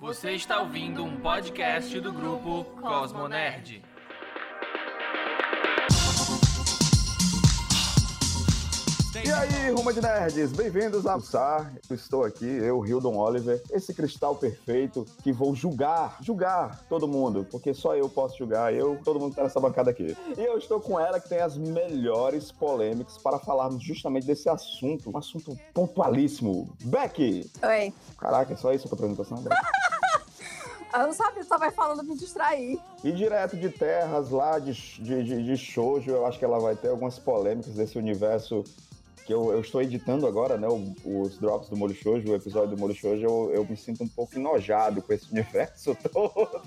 Você está ouvindo um podcast do grupo Cosmo Nerd. E aí, Rumo de Nerds, bem-vindos a Almoçar. Eu estou aqui, eu, Hildon Oliver, esse cristal perfeito que vou julgar, julgar todo mundo, porque só eu posso julgar, eu, todo mundo que tá nessa bancada aqui. E eu estou com ela que tem as melhores polêmicas para falarmos justamente desse assunto, um assunto pontualíssimo. Becky! Oi. Caraca, é só isso a tua apresentação? Becky? Eu não sabia, só vai falando me distrair. E direto de terras lá de, de, de, de shoujo, eu acho que ela vai ter algumas polêmicas desse universo que eu, eu estou editando agora, né, o- os drops do Molho Shoujo, o episódio do Molho Shoujo, eu, eu me sinto um pouco enojado com esse universo todo.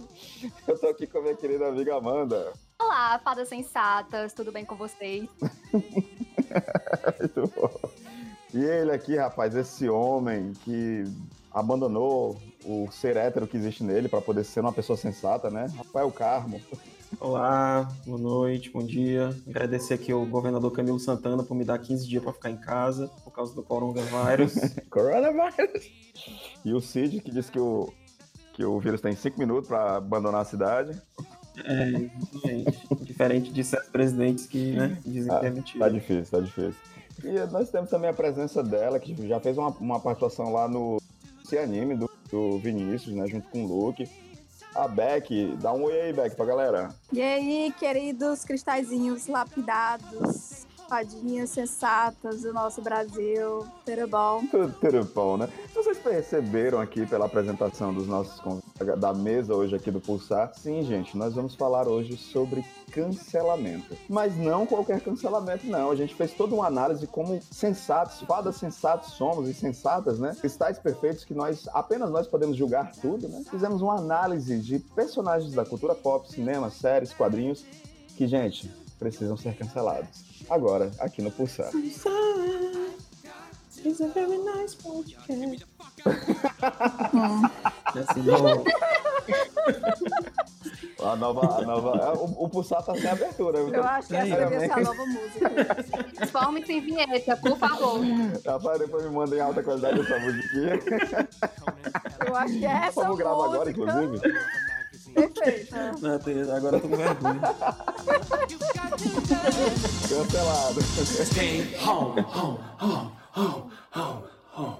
Eu tô aqui com a minha querida amiga Amanda. Olá, fadas sensatas, tudo bem com vocês? Muito bom. E ele aqui, rapaz, esse homem que abandonou o ser hétero que existe nele para poder ser uma pessoa sensata, né? Rafael Carmo. Olá, boa noite, bom dia. Agradecer aqui ao governador Camilo Santana por me dar 15 dias para ficar em casa por causa do coronavírus. Coronavírus. E o Cid, que disse que o, que o vírus tem cinco minutos para abandonar a cidade. é, exatamente. Diferente de certos presidentes que né, dizem que é mentira. Tá difícil, tá difícil. E nós temos também a presença dela, que já fez uma, uma participação lá no Se Anime do, do Vinícius, né? Junto com o Luke. A Beck, dá um oi aí, Beck, pra galera. E aí, queridos cristalzinhos lapidados, fadinhas sensatas do nosso Brasil, tudo bom? Tudo, bom, né? Vocês perceberam aqui pela apresentação dos nossos da mesa hoje aqui do Pulsar? Sim, gente, nós vamos falar hoje sobre cancelamento. Mas não qualquer cancelamento, não. A gente fez toda uma análise como sensatos, fadas sensatos somos e sensatas, né? Cristais perfeitos que nós, apenas nós podemos julgar tudo, né? Fizemos uma análise de personagens da cultura pop, cinema, séries, quadrinhos, que, gente, precisam ser cancelados. Agora, aqui no Pulsar. It's a very nice podcast. Hum. Assim, A nova. A nova o, o Pulsar tá sem abertura. Eu acho que essa Sério, devia ser a nova música. Transforme-se em vinheta, por favor. Rapaz, depois me manda em alta qualidade essa musiquinha. Eu acho que é essa Vamos gravar agora, música inclusive. perfeita. não, tem- agora eu tô com vergonha. Cancelado. Stay home, home, home, home, home, home.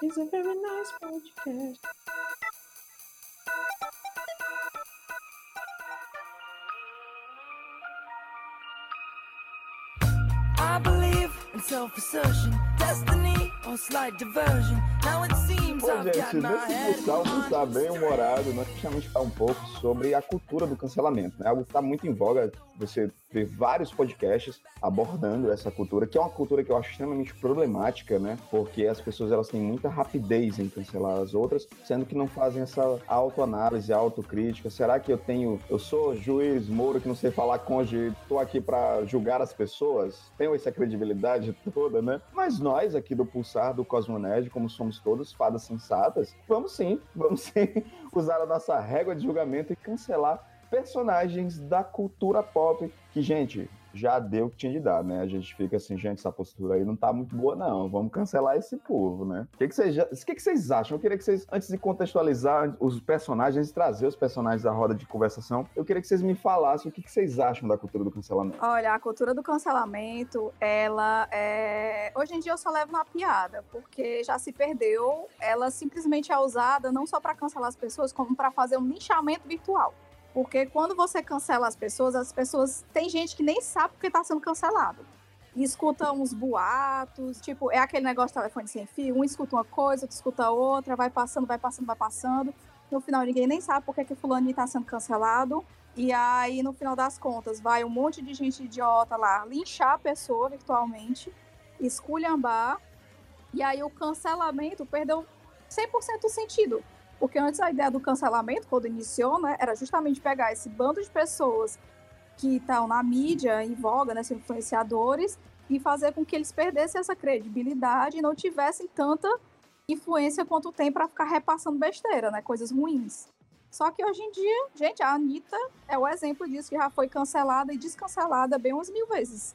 It's a very nice podcast. I believe in self-assertion, Bom, gente, nesse head Pulsar, o on Pulsar bem humorado, nós precisamos falar um pouco sobre a cultura do cancelamento. Né? Algo que está muito em voga, você vê vários podcasts abordando essa cultura, que é uma cultura que eu acho extremamente problemática, né? Porque as pessoas elas têm muita rapidez em cancelar as outras, sendo que não fazem essa autoanálise, autocrítica. Será que eu tenho, eu sou juiz, Moro, que não sei falar conge, tô aqui para julgar as pessoas? Tenho essa credibilidade toda, né? Mas nós aqui do Pulsar, do Cosmonerd, como somos todos fadas sensatas, vamos sim, vamos sim usar a nossa régua de julgamento e cancelar personagens da cultura pop que, gente, já deu o que tinha de dar, né? A gente fica assim, gente, essa postura aí não tá muito boa, não. Vamos cancelar esse povo, né? O que, vocês, o que, que vocês acham? Eu queria que vocês, antes de contextualizar os personagens, trazer os personagens da roda de conversação, eu queria que vocês me falassem o que, que vocês acham da cultura do cancelamento. Olha, a cultura do cancelamento, ela é. Hoje em dia eu só levo na piada, porque já se perdeu. Ela simplesmente é usada não só para cancelar as pessoas, como para fazer um linchamento virtual. Porque quando você cancela as pessoas, as pessoas. Tem gente que nem sabe porque está sendo cancelado. E escuta uns boatos, tipo, é aquele negócio de telefone sem fio, um escuta uma coisa, outro escuta outra, vai passando, vai passando, vai passando. No final, ninguém nem sabe porque que fulano está sendo cancelado. E aí, no final das contas, vai um monte de gente idiota lá linchar a pessoa virtualmente, esculhambar. E aí o cancelamento perdeu 100% o sentido. Porque antes a ideia do cancelamento, quando iniciou, né, era justamente pegar esse bando de pessoas que estão na mídia, em voga, né, influenciadores, e fazer com que eles perdessem essa credibilidade e não tivessem tanta influência quanto tem para ficar repassando besteira, né, coisas ruins. Só que hoje em dia, gente, a Anitta é o exemplo disso, que já foi cancelada e descancelada bem umas mil vezes.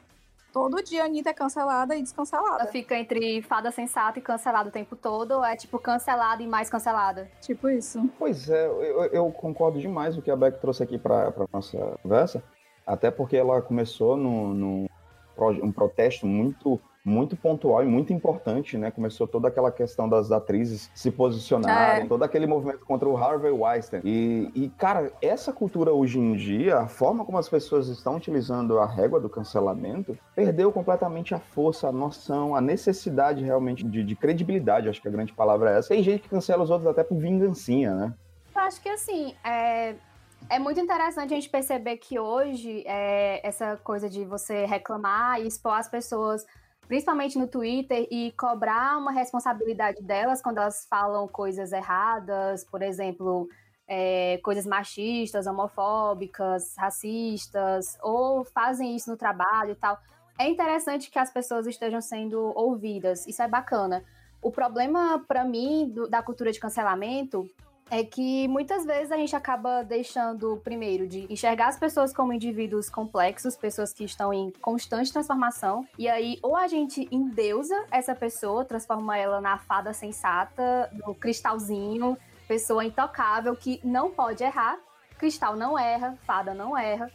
Todo dia a Anitta é cancelada e Ela descancelada. fica entre fada sensata e cancelada o tempo todo, ou é tipo cancelada e mais cancelada? Tipo isso. Pois é, eu, eu concordo demais com o que a Beck trouxe aqui para a nossa conversa, até porque ela começou num, num pro- um protesto muito muito pontual e muito importante, né? Começou toda aquela questão das atrizes se posicionarem, É. todo aquele movimento contra o Harvey Weinstein. E, e, cara, essa cultura hoje em dia, a forma como as pessoas estão utilizando a régua do cancelamento, perdeu completamente a força, a noção, a necessidade realmente de, de credibilidade, acho que a grande palavra é essa. Tem gente que cancela os outros até por vingancinha, né? Eu acho que assim, é, é muito interessante a gente perceber que hoje é, essa coisa de você reclamar e expor as pessoas, principalmente no Twitter, e cobrar uma responsabilidade delas quando elas falam coisas erradas, por exemplo, é, coisas machistas, homofóbicas, racistas, ou fazem isso no trabalho e tal. É interessante que as pessoas estejam sendo ouvidas, isso é bacana. O problema, para mim, do- da cultura de cancelamento é que muitas vezes a gente acaba deixando, primeiro, de enxergar as pessoas como indivíduos complexos, pessoas que estão em constante transformação, e aí ou a gente endeusa essa pessoa, transforma ela na fada sensata, no cristalzinho, pessoa intocável que não pode errar, cristal não erra, fada não erra.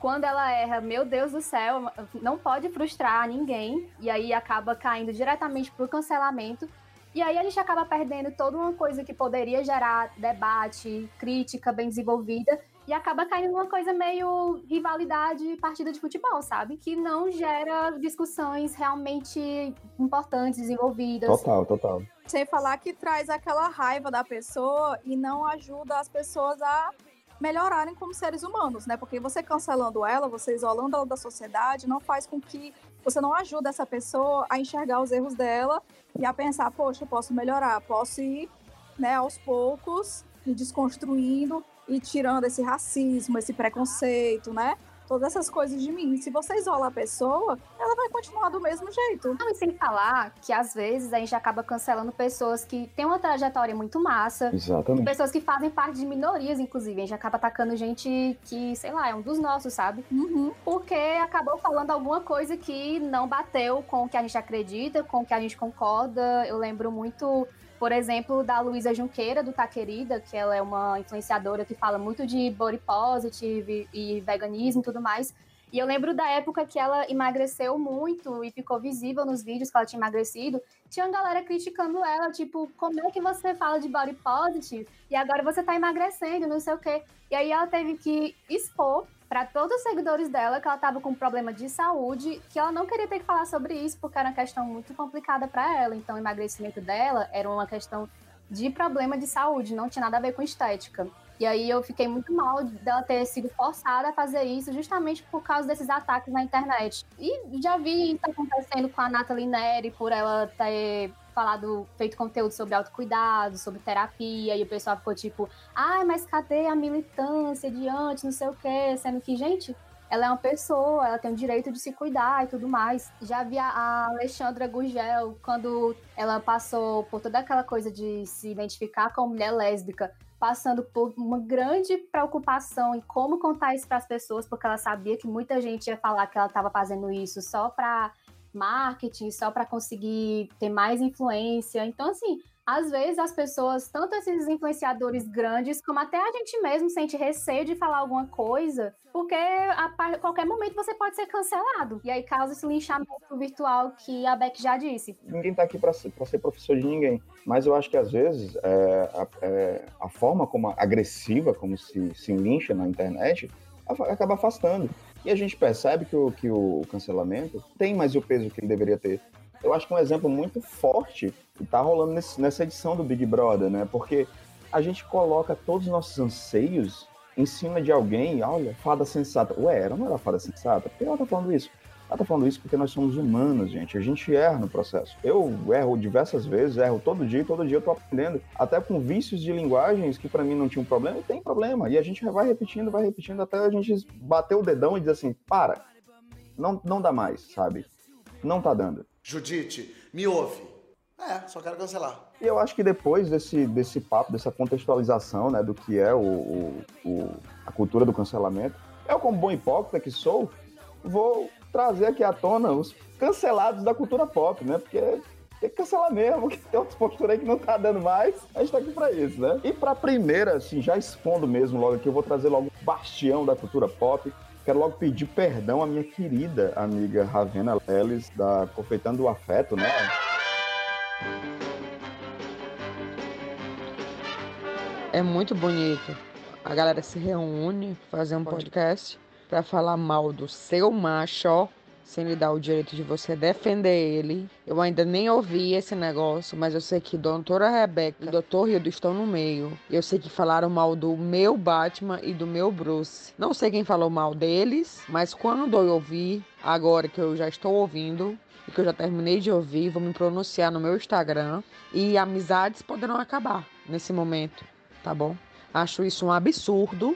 Quando ela erra, meu Deus do céu, não pode frustrar ninguém, e aí acaba caindo diretamente pro cancelamento. E aí a gente acaba perdendo toda uma coisa que poderia gerar debate, crítica bem desenvolvida, e acaba caindo numa coisa meio rivalidade partida de futebol, sabe? Que não gera discussões realmente importantes, desenvolvidas. Total, total. Sem falar que traz aquela raiva da pessoa e não ajuda as pessoas a melhorarem como seres humanos, né? Porque você cancelando ela, você isolando ela da sociedade, não faz com que você não ajuda essa pessoa a enxergar os erros dela e a pensar, poxa, eu posso melhorar, posso ir, né, aos poucos, me desconstruindo e tirando esse racismo, esse preconceito, né? Todas essas coisas de mim. Se você isola a pessoa, ela vai continuar do mesmo jeito. Não, e sem falar que às vezes a gente acaba cancelando pessoas que têm uma trajetória muito massa, Exatamente. pessoas que fazem parte de minorias, inclusive. A gente acaba atacando gente que, sei lá, é um dos nossos, sabe? Uhum. Porque acabou falando alguma coisa que não bateu com o que a gente acredita, com o que a gente concorda. Eu lembro muito, por exemplo, da Luísa Junqueira, do Tá Querida, que ela é uma influenciadora que fala muito de body positive e veganismo e tudo mais. E eu lembro da época que ela emagreceu muito e ficou visível nos vídeos que ela tinha emagrecido. Tinha uma galera criticando ela, tipo, como é que você fala de body positive e agora você tá emagrecendo, não sei o quê. E aí ela teve que expor para todos os seguidores dela que ela tava com um problema de saúde, que ela não queria ter que falar sobre isso, porque era uma questão muito complicada para ela. Então, o emagrecimento dela era uma questão de problema de saúde, não tinha nada a ver com estética. E aí eu fiquei muito mal dela ter sido forçada a fazer isso justamente por causa desses ataques na internet. E já vi isso acontecendo com a Nathalie Neri, por ela ter falado, feito conteúdo sobre autocuidado, sobre terapia, e o pessoal ficou tipo, ai, mas cadê a militância de antes, não sei o quê, sendo que, gente, ela é uma pessoa, ela tem o direito de se cuidar e tudo mais. Já vi a- Alexandra Gurgel, quando ela passou por toda aquela coisa de se identificar como mulher lésbica, passando por uma grande preocupação em como contar isso para as pessoas, porque ela sabia que muita gente ia falar que ela estava fazendo isso só para marketing, só para conseguir ter mais influência. Então, assim, às vezes as pessoas, tanto esses influenciadores grandes, como até a gente mesmo sente receio de falar alguma coisa, porque a qualquer momento você pode ser cancelado. E aí causa esse linchamento virtual que a Beck já disse. Ninguém tá aqui para ser, ser professor de ninguém. Mas eu acho que às vezes é, a, é, a forma como agressiva, como se, se lincha na internet, acaba afastando. E a gente percebe que o, que o cancelamento tem mais o peso que ele deveria ter. Eu acho que um exemplo muito forte que tá rolando nesse- nessa edição do Big Brother, né? Porque a gente coloca todos os nossos anseios em cima de alguém, olha, fada sensata. Ué, ela não era fada sensata? Por que ela tá falando isso? Ela tá falando isso porque nós somos humanos, gente. A gente erra no processo. Eu erro diversas vezes, erro todo dia, e todo dia eu tô aprendendo. Até com vícios de linguagens que pra mim não tinham problema, e tem problema. E a gente vai repetindo, vai repetindo até a gente bater o dedão e dizer assim, para, não, não dá mais, sabe? Não tá dando. Judite, me ouve. É, só quero cancelar. E eu acho que depois desse, desse papo, dessa contextualização né, do que é o, o- o- a cultura do cancelamento, eu, como bom hipócrita que sou, vou trazer aqui à tona os cancelados da cultura pop, né? Porque tem que cancelar mesmo, que tem outras posturas aí que não tá dando mais. A gente tá aqui pra isso, né? E pra primeira, assim, já expondo mesmo logo aqui, eu vou trazer logo o bastião da cultura pop. Quero logo pedir perdão à minha querida amiga Ravena Leles, da Confeitando o Afeto, né? É muito bonito. A galera se reúne, fazer um podcast pra falar mal do seu macho, ó, sem lhe dar o direito de você defender ele. Eu ainda nem ouvi esse negócio, mas eu sei que doutora Rebeca e doutor Hildo estão no meio. Eu sei que falaram mal do meu Batman e do meu Bruce. Não sei quem falou mal deles, mas quando eu ouvir, agora que eu já estou ouvindo, e que eu já terminei de ouvir, vou me pronunciar no meu Instagram. E amizades poderão acabar nesse momento, tá bom? Acho isso um absurdo.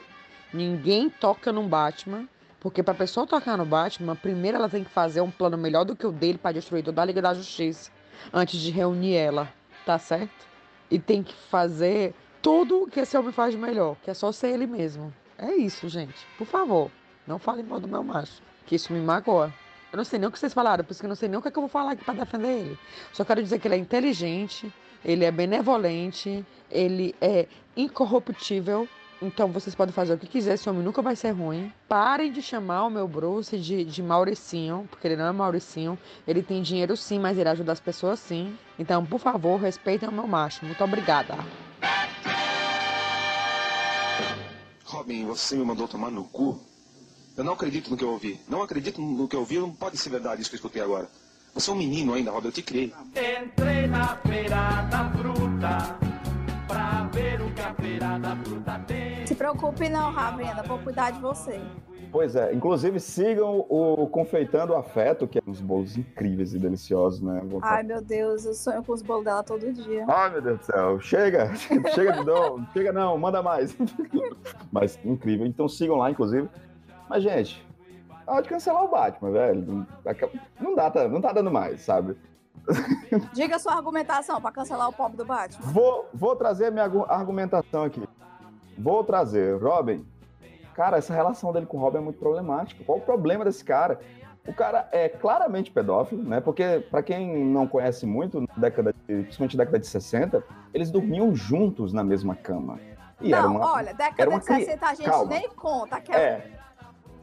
Ninguém toca num Batman. Porque pra pessoa tocar no Batman, primeiro ela tem que fazer um plano melhor do que o dele pra destruir toda a Liga da Justiça. Antes de reunir ela, tá certo? E tem que fazer tudo o que esse homem faz de melhor, que é só ser ele mesmo. É isso, gente. Por favor, não falem mal do meu macho, que isso me magoa. Eu não sei nem o que vocês falaram, por isso que eu não sei nem o que, é que eu vou falar aqui pra defender ele. Só quero dizer que ele é inteligente, ele é benevolente, ele é incorruptível. Então vocês podem fazer o que quiser, esse homem nunca vai ser ruim. Parem de chamar o meu Bruce de, de Mauricinho, porque ele não é Mauricinho. Ele tem dinheiro sim, mas ele ajuda as pessoas sim. Então, por favor, respeitem o meu macho. Muito obrigada. Robin, você me mandou tomar no cu? Eu não acredito no que eu ouvi. Não acredito no que eu ouvi. Não pode ser verdade isso que eu escutei agora. Você é um menino ainda, Robin. Eu te criei. Entrei na feira da fruta pra ver o que a feira da fruta tem. Se preocupe não, Ravena, vou cuidar de você. Pois é, inclusive sigam o Confeitando o Afeto, que é uns bolos incríveis e deliciosos, né? Vou- Ai, meu Deus, eu sonho com os bolos dela todo dia. Ai, meu Deus do céu, chega, chega de não, chega não, manda mais. Mas incrível, então sigam lá, inclusive. Mas, gente, hora de cancelar o Batman, velho. Não, dá, tá, não tá dando mais, sabe? Diga sua argumentação pra cancelar o pobre do Batman. Vou, vou trazer a minha argu- argumentação aqui. Vou trazer, Robin. Cara, essa relação dele com o Robin é muito problemática. Qual o problema desse cara? O cara é claramente pedófilo, né? Porque, pra quem não conhece muito, na década de, principalmente na década de 60, eles dormiam juntos na mesma cama. E não, uma, olha, década de cri- 60 a gente Calma. nem conta. Que É,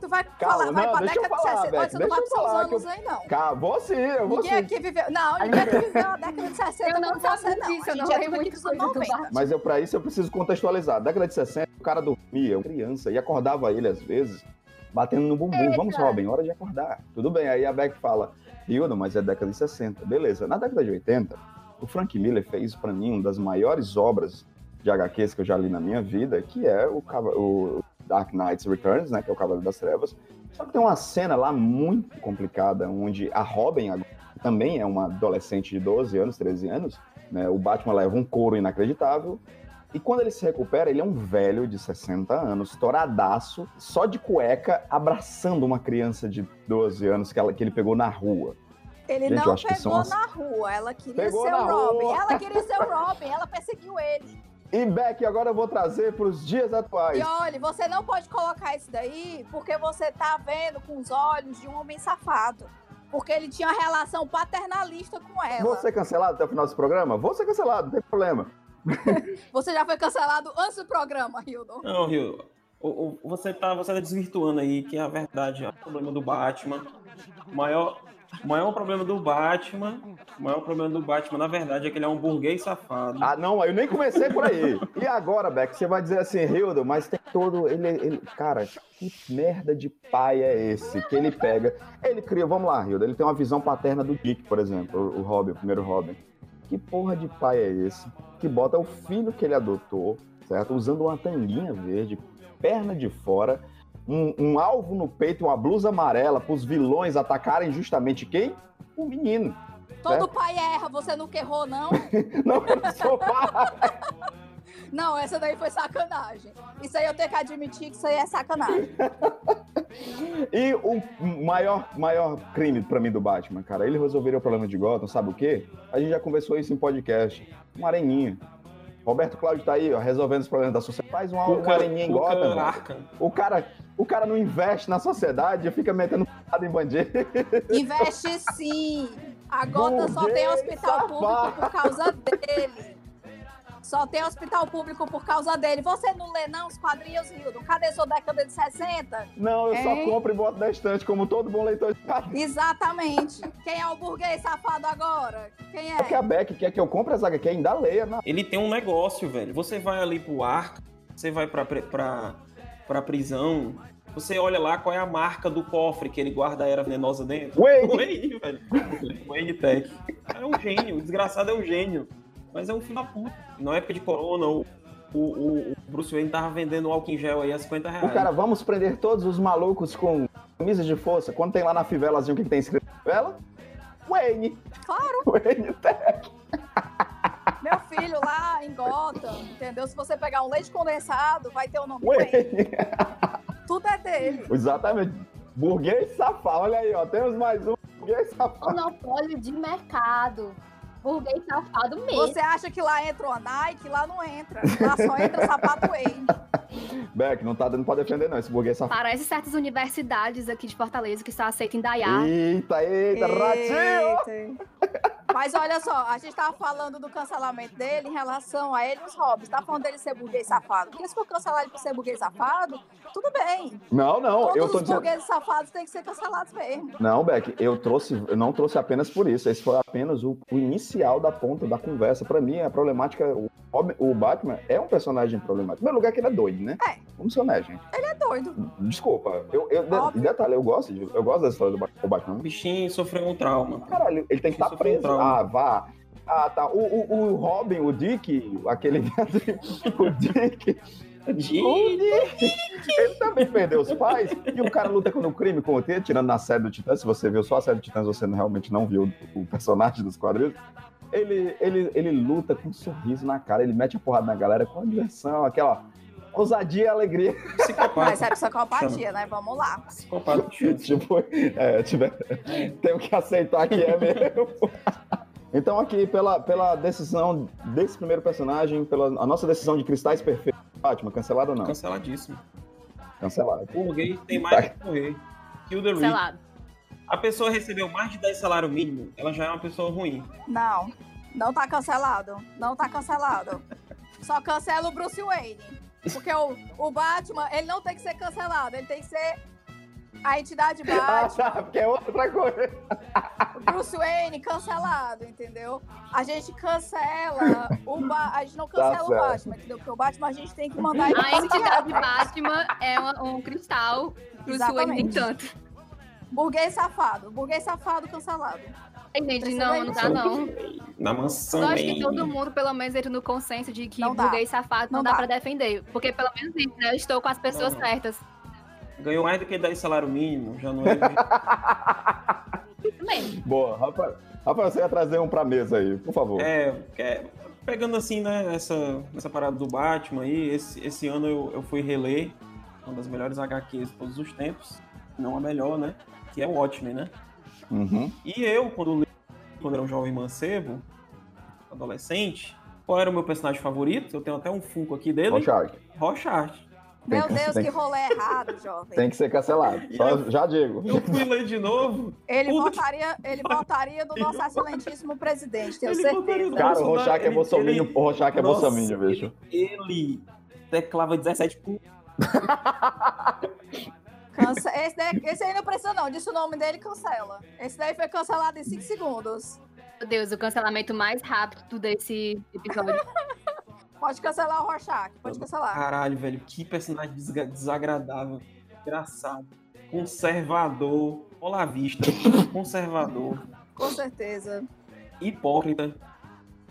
Tu vai Calma, falar, vai não, pra deixa eu década falar, de 60. Beck, você não deixa vai eu pros seus falar que anos eu- aí, não. Cara, vou sim, eu vou Ninguém sim. aqui viveu. Não, ninguém aqui viveu a década de 60 Eu não sabia não. disso, a eu não é muitas dos anos coisas do 90. Batman. Mas eu, pra isso eu preciso contextualizar. Na década de 60, o cara dormia, uma criança, e acordava ele às vezes, batendo no bumbum. Vamos, Robin, hora de acordar. Tudo bem. Aí a Beck fala, Hilda, mas é década de 60. Beleza. Na década de 80, o Frank Miller fez pra mim uma das maiores obras de HQs que eu já li na minha vida, que é o, o Dark Knight's Returns, né, que é o Cavaleiro das Trevas. Só que tem uma cena lá muito complicada, onde a Robin agora também é uma adolescente de 12 anos, 13 anos, né, o Batman leva um couro inacreditável, e quando ele se recupera, ele é um velho de 60 anos, toradaço, só de cueca, abraçando uma criança de 12 anos que, ela- que ele pegou na rua. Ele Gente, não que pegou as- na rua, ela queria Pegou ser o Robin. rua. Ela queria ser o Robin, ela perseguiu ele. E Beck, agora eu vou trazer para os dias atuais. E olha, você não pode colocar isso daí porque você tá vendo com os olhos de um homem safado. Porque ele tinha uma relação paternalista com ela. Vou ser cancelado até o final desse programa? Vou ser cancelado, não tem problema. Você já foi cancelado antes do programa, Hildon. Não, Rio, o- o- você tá, você tá desvirtuando aí que a verdade é o problema do Batman. O maior, o maior problema do Batman, o maior problema do Batman, na verdade, é que ele é um burguês safado. Ah, não, eu nem comecei por aí. E agora, Beck, você vai dizer assim, Hildo, mas tem todo. Ele, ele. Cara, que merda de pai é esse que ele pega? Ele cria, vamos lá, Hildo, ele tem uma visão paterna do Dick, por exemplo, o, Robin, o primeiro Robin. Que porra de pai é esse? Que bota o filho que ele adotou, certo? Usando uma tanguinha verde, perna de fora, um, um alvo no peito, uma blusa amarela, para os vilões atacarem justamente quem? O menino. Todo pai erra, você nunca errou, não? Não, eu não sou pai. Não, essa daí foi sacanagem. Isso aí eu tenho que admitir que isso aí é sacanagem. E o maior, maior crime pra mim do Batman, cara, ele resolveria o problema de Gotham, sabe o quê? A gente já conversou isso em podcast. Um areninha. Roberto Cláudio tá aí, ó, resolvendo os problemas da sociedade. Faz uma, uma areninha em Gotham. O cara O cara não investe na sociedade, fica metendo porrada em bandido. Investe sim. A Gota só tem hospital público safado. por causa dele. Só tem hospital público por causa dele. Você não lê, não, os quadrinhos, Hildon? Cadê sua década de 60? Não, eu só compro e boto na estante, como todo bom leitor de quadrinhos. Exatamente. Quem é o burguês safado agora? Quem é? Porque a Beck quer que eu compre as HQ, ainda leia. Não. Ele tem um negócio, velho. Você vai ali pro arco, você vai pra, pre- pra, pra prisão, você olha lá qual é a marca do cofre que ele guarda a era venenosa dentro. Wayne! Wayne, velho. Wayne Tech. É um gênio, o desgraçado é um gênio. Mas é um filho da puta. Na época de corona, o, o, o- o Bruce Wayne tava vendendo álcool em gel aí a 50 reais. O cara, vamos prender todos os malucos com camisas de força. Quando tem lá na fivelazinha o que, que tem escrito na fivela? Wayne. Claro. Wayne Tech. Meu filho lá em Gotham, entendeu? Se você pegar um leite condensado, vai ter o nome Wayne. Wayne. Tudo é dele. Exatamente. Burguês safado. Olha aí, ó. Temos mais um burguês safado. Monopólio de mercado. Burguês safado mesmo. Você acha que lá entra uma Nike? Lá não entra. Lá só entra sapato Wayne. Beck, não tá dando pra defender, não. Esse burguês safado. Parece certas universidades aqui de Fortaleza que só aceitam Dayá. Eita, eita, ratinho! Mas olha só, a gente tava falando do cancelamento dele em relação a ele e os hobbies. Tá falando dele ser burguês safado. Porque se for cancelar ele por ser burguês safado, tudo bem. Não, não, Todos eu tô os dizendo. burgueses safados têm que ser cancelados mesmo. Não, Beck, eu trouxe, eu não trouxe apenas por isso. Esse foi apenas o, o inicial da ponta da conversa. Pra mim, a problemática. O, o Batman é um personagem problemático. Em primeiro lugar, que ele é doido, né? É. Vamos ser honestos, gente. Ele é doido. Desculpa. Eu, eu, de- detalhe, eu gosto, de, eu gosto da história do Ba- do O Batman. bichinho sofreu um trauma. Caralho, ele tem que estar um preso. trauma. Ah, vá. Ah, tá. O, o, o Robin, o Dick, aquele. o Dick. O Dick. Ele também perdeu os pais. E o cara luta contra o crime com o T, tirando na série do Titãs. Se você viu só a série do Titãs, você realmente não viu o personagem dos quadrinhos. Ele, ele, ele luta com um sorriso na cara, ele mete a porrada na galera com a diversão, aquela ousadia e alegria. Psicopata. Mas é psicopatia, né? Vamos lá. Psicopata. tipo, é, tiver, tenho que aceitar que é mesmo. Então, aqui, pela, pela decisão desse primeiro personagem, pela a nossa decisão de cristais perfeitos, Batman, cancelado ou não? Canceladíssimo. Cancelado. O burguês tem mais que morrer. Kill the rich. Selado. A pessoa recebeu mais de 10 salário mínimo, ela já é uma pessoa ruim. Não. Não tá cancelado. Não tá cancelado. Só cancela o Bruce Wayne. Porque o, o Batman, ele não tem que ser cancelado. Ele tem que ser a entidade Ah, Batman. tá, porque é outra coisa. Bruce Wayne cancelado, entendeu? A gente cancela o ba a gente não cancela o Tá certo. Batman, entendeu? Porque o Batman a gente tem que mandar ele A entidade. Batman é uma- um cristal. Bruce Wayne nem Exatamente. tanto. Burguês safado. Burguês safado cancelado. Precisa não, não dá não. Na mansão. Eu acho que todo mundo, pelo menos, entra no consenso de que Não dá. burguês safado não, Não dá, dá. pra defender. Porque pelo menos isso, né? Eu estou com as pessoas Não. certas. Ganhou mais do que 10 salário mínimo, já não é. Boa, Rafael. Rafael, você ia trazer um pra mesa aí, por favor. é, é, pegando assim, né, essa, essa parada do Batman aí, esse, esse ano eu, eu fui reler uma das melhores HQs de todos os tempos, não a melhor, né? Que é o Watchmen, né? Uhum. E eu, quando li, quando era um jovem mancebo, adolescente, qual era o meu personagem favorito? Eu tenho até um funko aqui dele. Rorschach, Rorschach. Meu que- Deus, que que- rolê errado, jovem. tem que ser cancelado. Só, já digo. Eu fui ler de novo. Ele Puta votaria, ele votaria do nosso excelentíssimo presidente, tenho Ele certeza. Cara, o Bolsonaro, Rorschach é bolsominion, ele- o é bolsominion, bicho. Ele, teclava 17 pontos. Cansa- Esse, daí- esse aí não precisa não, disse o nome dele, cancela. Esse daí foi cancelado em 5 segundos. Meu Deus, o cancelamento mais rápido desse episódio. Pode cancelar o Rorschach, pode cancelar. Caralho, velho, que personagem desagradável, engraçado, conservador, olavista, conservador, Com certeza. hipócrita.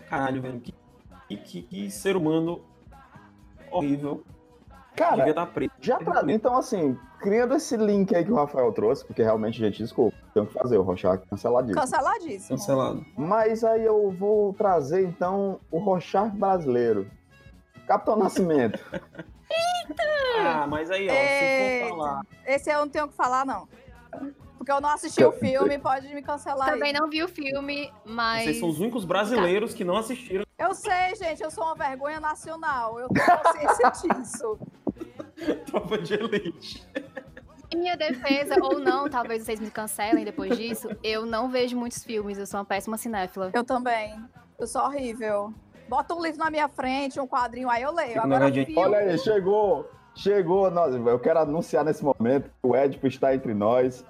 Caralho, velho, que, que, que- que ser humano horrível. Cara, Devia estar preto. Já pra... Então, assim, criando esse link aí que o Rafael trouxe, porque realmente, gente, desculpa, tenho que fazer o Rorschach canceladíssimo. Canceladíssimo. Cancelado. Mas aí eu vou trazer, então, o Rorschach brasileiro. Capitão Nascimento. Ah, mas aí, ó, se Eita. for falar. Esse eu não tenho o que falar, não. Porque eu não assisti o filme, pode me cancelar aí. Também não vi o filme, mas. Vocês são os únicos brasileiros que não assistiram Eu sei, gente, eu sou uma vergonha nacional. Eu tenho consciência disso. Tropa de Elite. Em minha defesa, ou não, talvez vocês me cancelem depois disso, eu não vejo muitos filmes, eu sou uma péssima cinéfila. Eu também. Eu sou horrível. Bota um livro na minha frente, um quadrinho, aí eu leio. Agora, filme, Olha aí, chegou! Chegou! Nós, eu quero anunciar nesse momento que o Edipo está entre nós.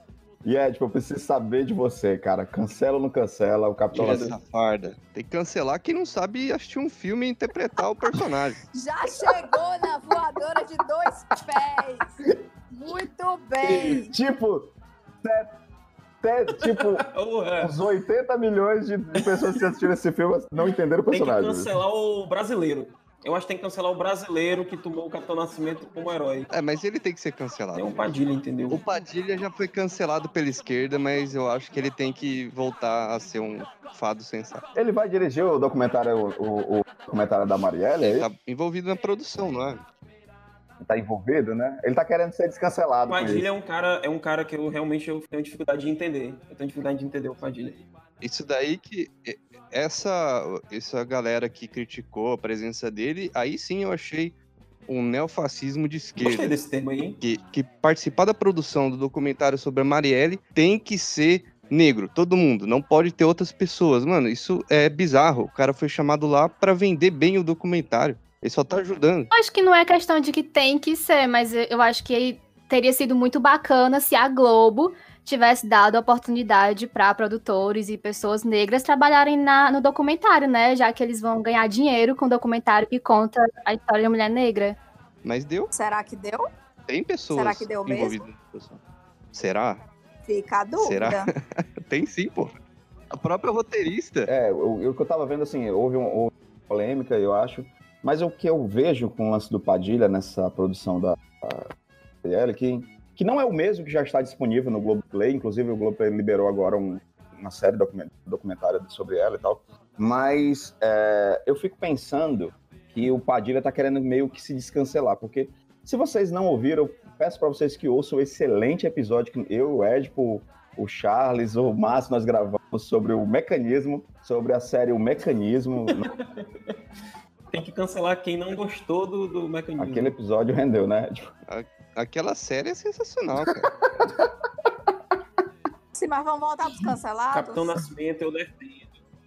E Edipo, eu preciso saber de você, cara. Cancela ou não cancela o Capitão Essa farda. Tem que cancelar quem não sabe assistir um filme e interpretar o personagem. Já chegou na voadora de dois pés. Muito bem. Tipo, te- tipo, os 80 milhões de pessoas que assistiram esse filme não entenderam o tem que personagem. cancelar o brasileiro. Eu acho que tem que cancelar o brasileiro que tomou o Capitão Nascimento como herói. É, mas ele tem que ser cancelado. Tem um Padilha, entendeu? O Padilha já foi cancelado pela esquerda, mas eu acho que ele tem que voltar a ser um fado sensato. Ele vai dirigir o documentário, o, o- o documentário da Marielle, Ele aí? tá envolvido na produção, não é? Tá envolvido, né? Ele tá querendo ser O descancelado. com Padilha é um cara, é um cara que eu realmente eu tenho dificuldade de entender. Eu tenho dificuldade de entender o Padilha. Isso daí que. Essa, essa galera que criticou a presença dele, aí sim eu achei um neofascismo de Gostei esquerda. desse termo aí, hein? Que, que participar da produção do documentário sobre a Marielle tem que ser negro, todo mundo, não pode ter outras pessoas. Mano, isso é bizarro. O cara foi chamado lá pra vender bem o documentário. Ele só tá ajudando. Eu acho que não é questão de que tem que ser, mas eu- acho que teria sido muito bacana se a Globo tivesse dado a oportunidade para produtores e pessoas negras trabalharem na- no documentário, né? Já que eles vão ganhar dinheiro com o documentário que conta a história da mulher negra. Mas deu. Será que deu? Tem pessoas Será que deu mesmo? Será? Fica a dúvida. Será? Tem sim, pô. A própria roteirista. É, o, que eu tava vendo, assim, houve, um, houve polêmica, eu acho. Mas o que eu vejo com o lance do Padilha nessa produção da Marielle, que, que não é o mesmo que já está disponível no Globoplay. Inclusive, o Globoplay liberou agora um- uma série document, documentária sobre ela e tal. Mas é, eu fico pensando que o Padilha tá querendo meio que se descancelar, porque se vocês não ouviram, eu peço para vocês que ouçam o excelente episódio que eu, o Edipo, o Charles, o Márcio, nós gravamos sobre o mecanismo, sobre a série O Mecanismo. Tem que cancelar quem não gostou do, do mecanismo. Aquele episódio rendeu, né? Tipo, Aquela série é sensacional, cara. Sim, mas vamos voltar pros cancelados? Capitão Nascimento, eu defendo.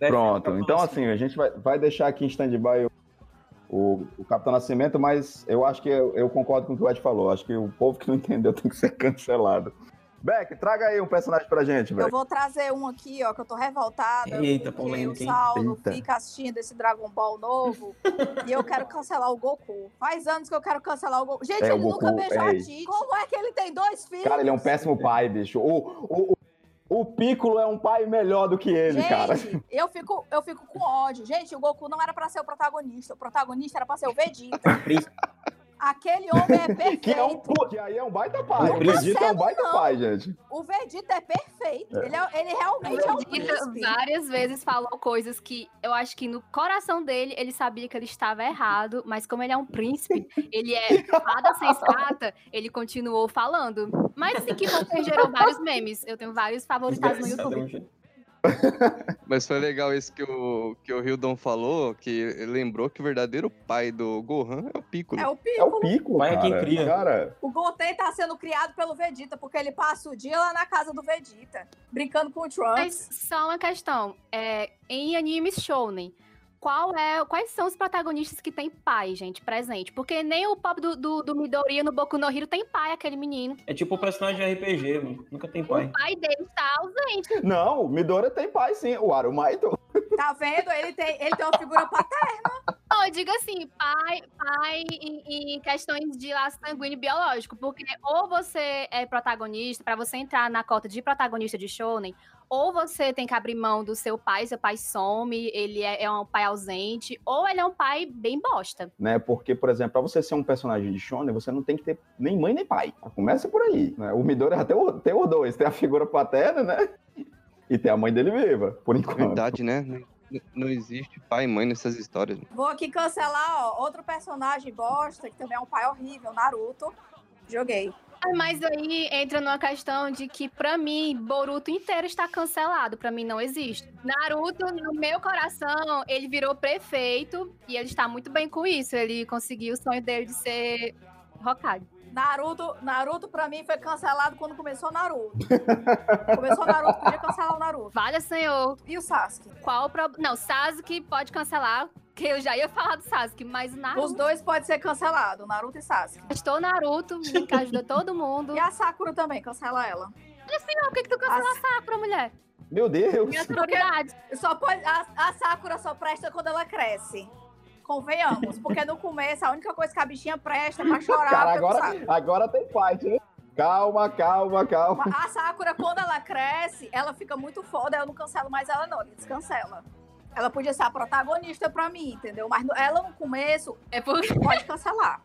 Defendo Pronto, então Nascimento. assim, a gente vai, vai deixar aqui em stand-by o, o, o Capitão Nascimento, mas eu acho que eu, eu concordo com o que o Ed falou. Acho que o povo que não entendeu tem que ser cancelado. Beck, traga aí um personagem pra gente, Eu Beck. vou trazer um aqui, ó, que eu tô revoltada. Eita, polêmica, o hein? Saulo Eita. fica assistindo esse Dragon Ball novo e eu quero cancelar o Goku. Faz anos que eu quero cancelar o Goku. Gente, É, o ele nunca Goku, beijou a ei. Titi. Como é que ele tem dois filhos? Cara, ele é um péssimo pai, bicho. O, o, o, o Piccolo é um pai melhor do que ele, Gente, cara. eu fico, eu fico com ódio. Gente, o Goku não era pra ser o protagonista. O protagonista era pra ser o Vegeta. Aquele homem é perfeito. Que é um que aí é um baita pai. O Vegeta é um baita não. pai, gente. O Vegeta é perfeito. Ele, é- ele realmente é um Vegeta príncipe. várias vezes falou coisas que eu acho que no coração dele ele sabia que ele estava errado, mas como ele é um príncipe, ele é fada sensata, ele continuou falando. Mas assim que você gerou vários memes. Eu tenho vários favoritados no YouTube. Mas foi legal isso que o, que o Hildon falou, que lembrou que o verdadeiro pai do Gohan é o Piccolo. É o É Piccolo. o Piccolo, Pai é cara. quem cria. Cara, O Goten tá sendo criado pelo Vegeta, porque ele passa o dia lá na casa do Vegeta, brincando com o Trunks. Mas só uma questão, é, em animes shounen, qual é, quais são os protagonistas que tem pai, gente, presente? Porque nem o pop do, do, do Midoriya no Boku no Hero tem pai, aquele menino. É tipo o personagem de RPG, mano. Nunca tem O pai. pai dele está ausente. não, o Midori tem pai sim. O Arumaito. Tá vendo? Ele tem, ele tem uma figura paterna. Não, eu digo assim, pai, pai em, em questões de laço sanguíneo biológico, porque ou você é protagonista, pra você entrar na cota de protagonista de shounen, ou você tem que abrir mão do seu pai, seu pai some, ele é, é um pai ausente, ou ele é um pai bem bosta. né? Porque, por exemplo, pra você ser um personagem de shonen, você não tem que ter nem mãe nem pai. Começa por aí, né? O Midori até o- tem os dois, tem a figura paterna, né? E tem a mãe dele viva, por enquanto. Verdade, né? Não, existe pai e mãe nessas histórias. Vou aqui cancelar, ó, outro personagem bosta, que também é um pai horrível, Naruto. Joguei. Ah, Mas aí entra numa questão de que, pra mim, Boruto inteiro está cancelado. Pra mim, não existe. Naruto, no meu coração, ele virou prefeito e ele está muito bem com isso. Ele conseguiu o sonho dele de ser Hokage. Naruto, Naruto pra mim foi cancelado quando começou Naruto. começou Naruto, podia cancelar o Naruto. Valha, senhor. E o Sasuke? Qual o problema? Não, Sasuke pode cancelar, que eu já ia falar do Sasuke, mas o Naruto. Os dois podem ser cancelados, Naruto e Sasuke. Estou Naruto, que ajuda todo mundo. E a Sakura também, cancela ela. Olha assim, ó, por que, que tu cancela a Sakura, mulher? Meu Deus! Minha prioridade. Só pode, a, a Sakura só presta quando ela cresce. Convenhamos, porque no começo a única coisa que a bichinha presta é pra chorar. Cara, agora, agora tem fight, hein? Calma, calma, calma. A Sakura, quando ela cresce, ela fica muito foda. Eu não cancelo mais ela, não. Descancela. Ela podia ser a protagonista pra mim, entendeu? Mas ela no começo É porque. pode cancelar.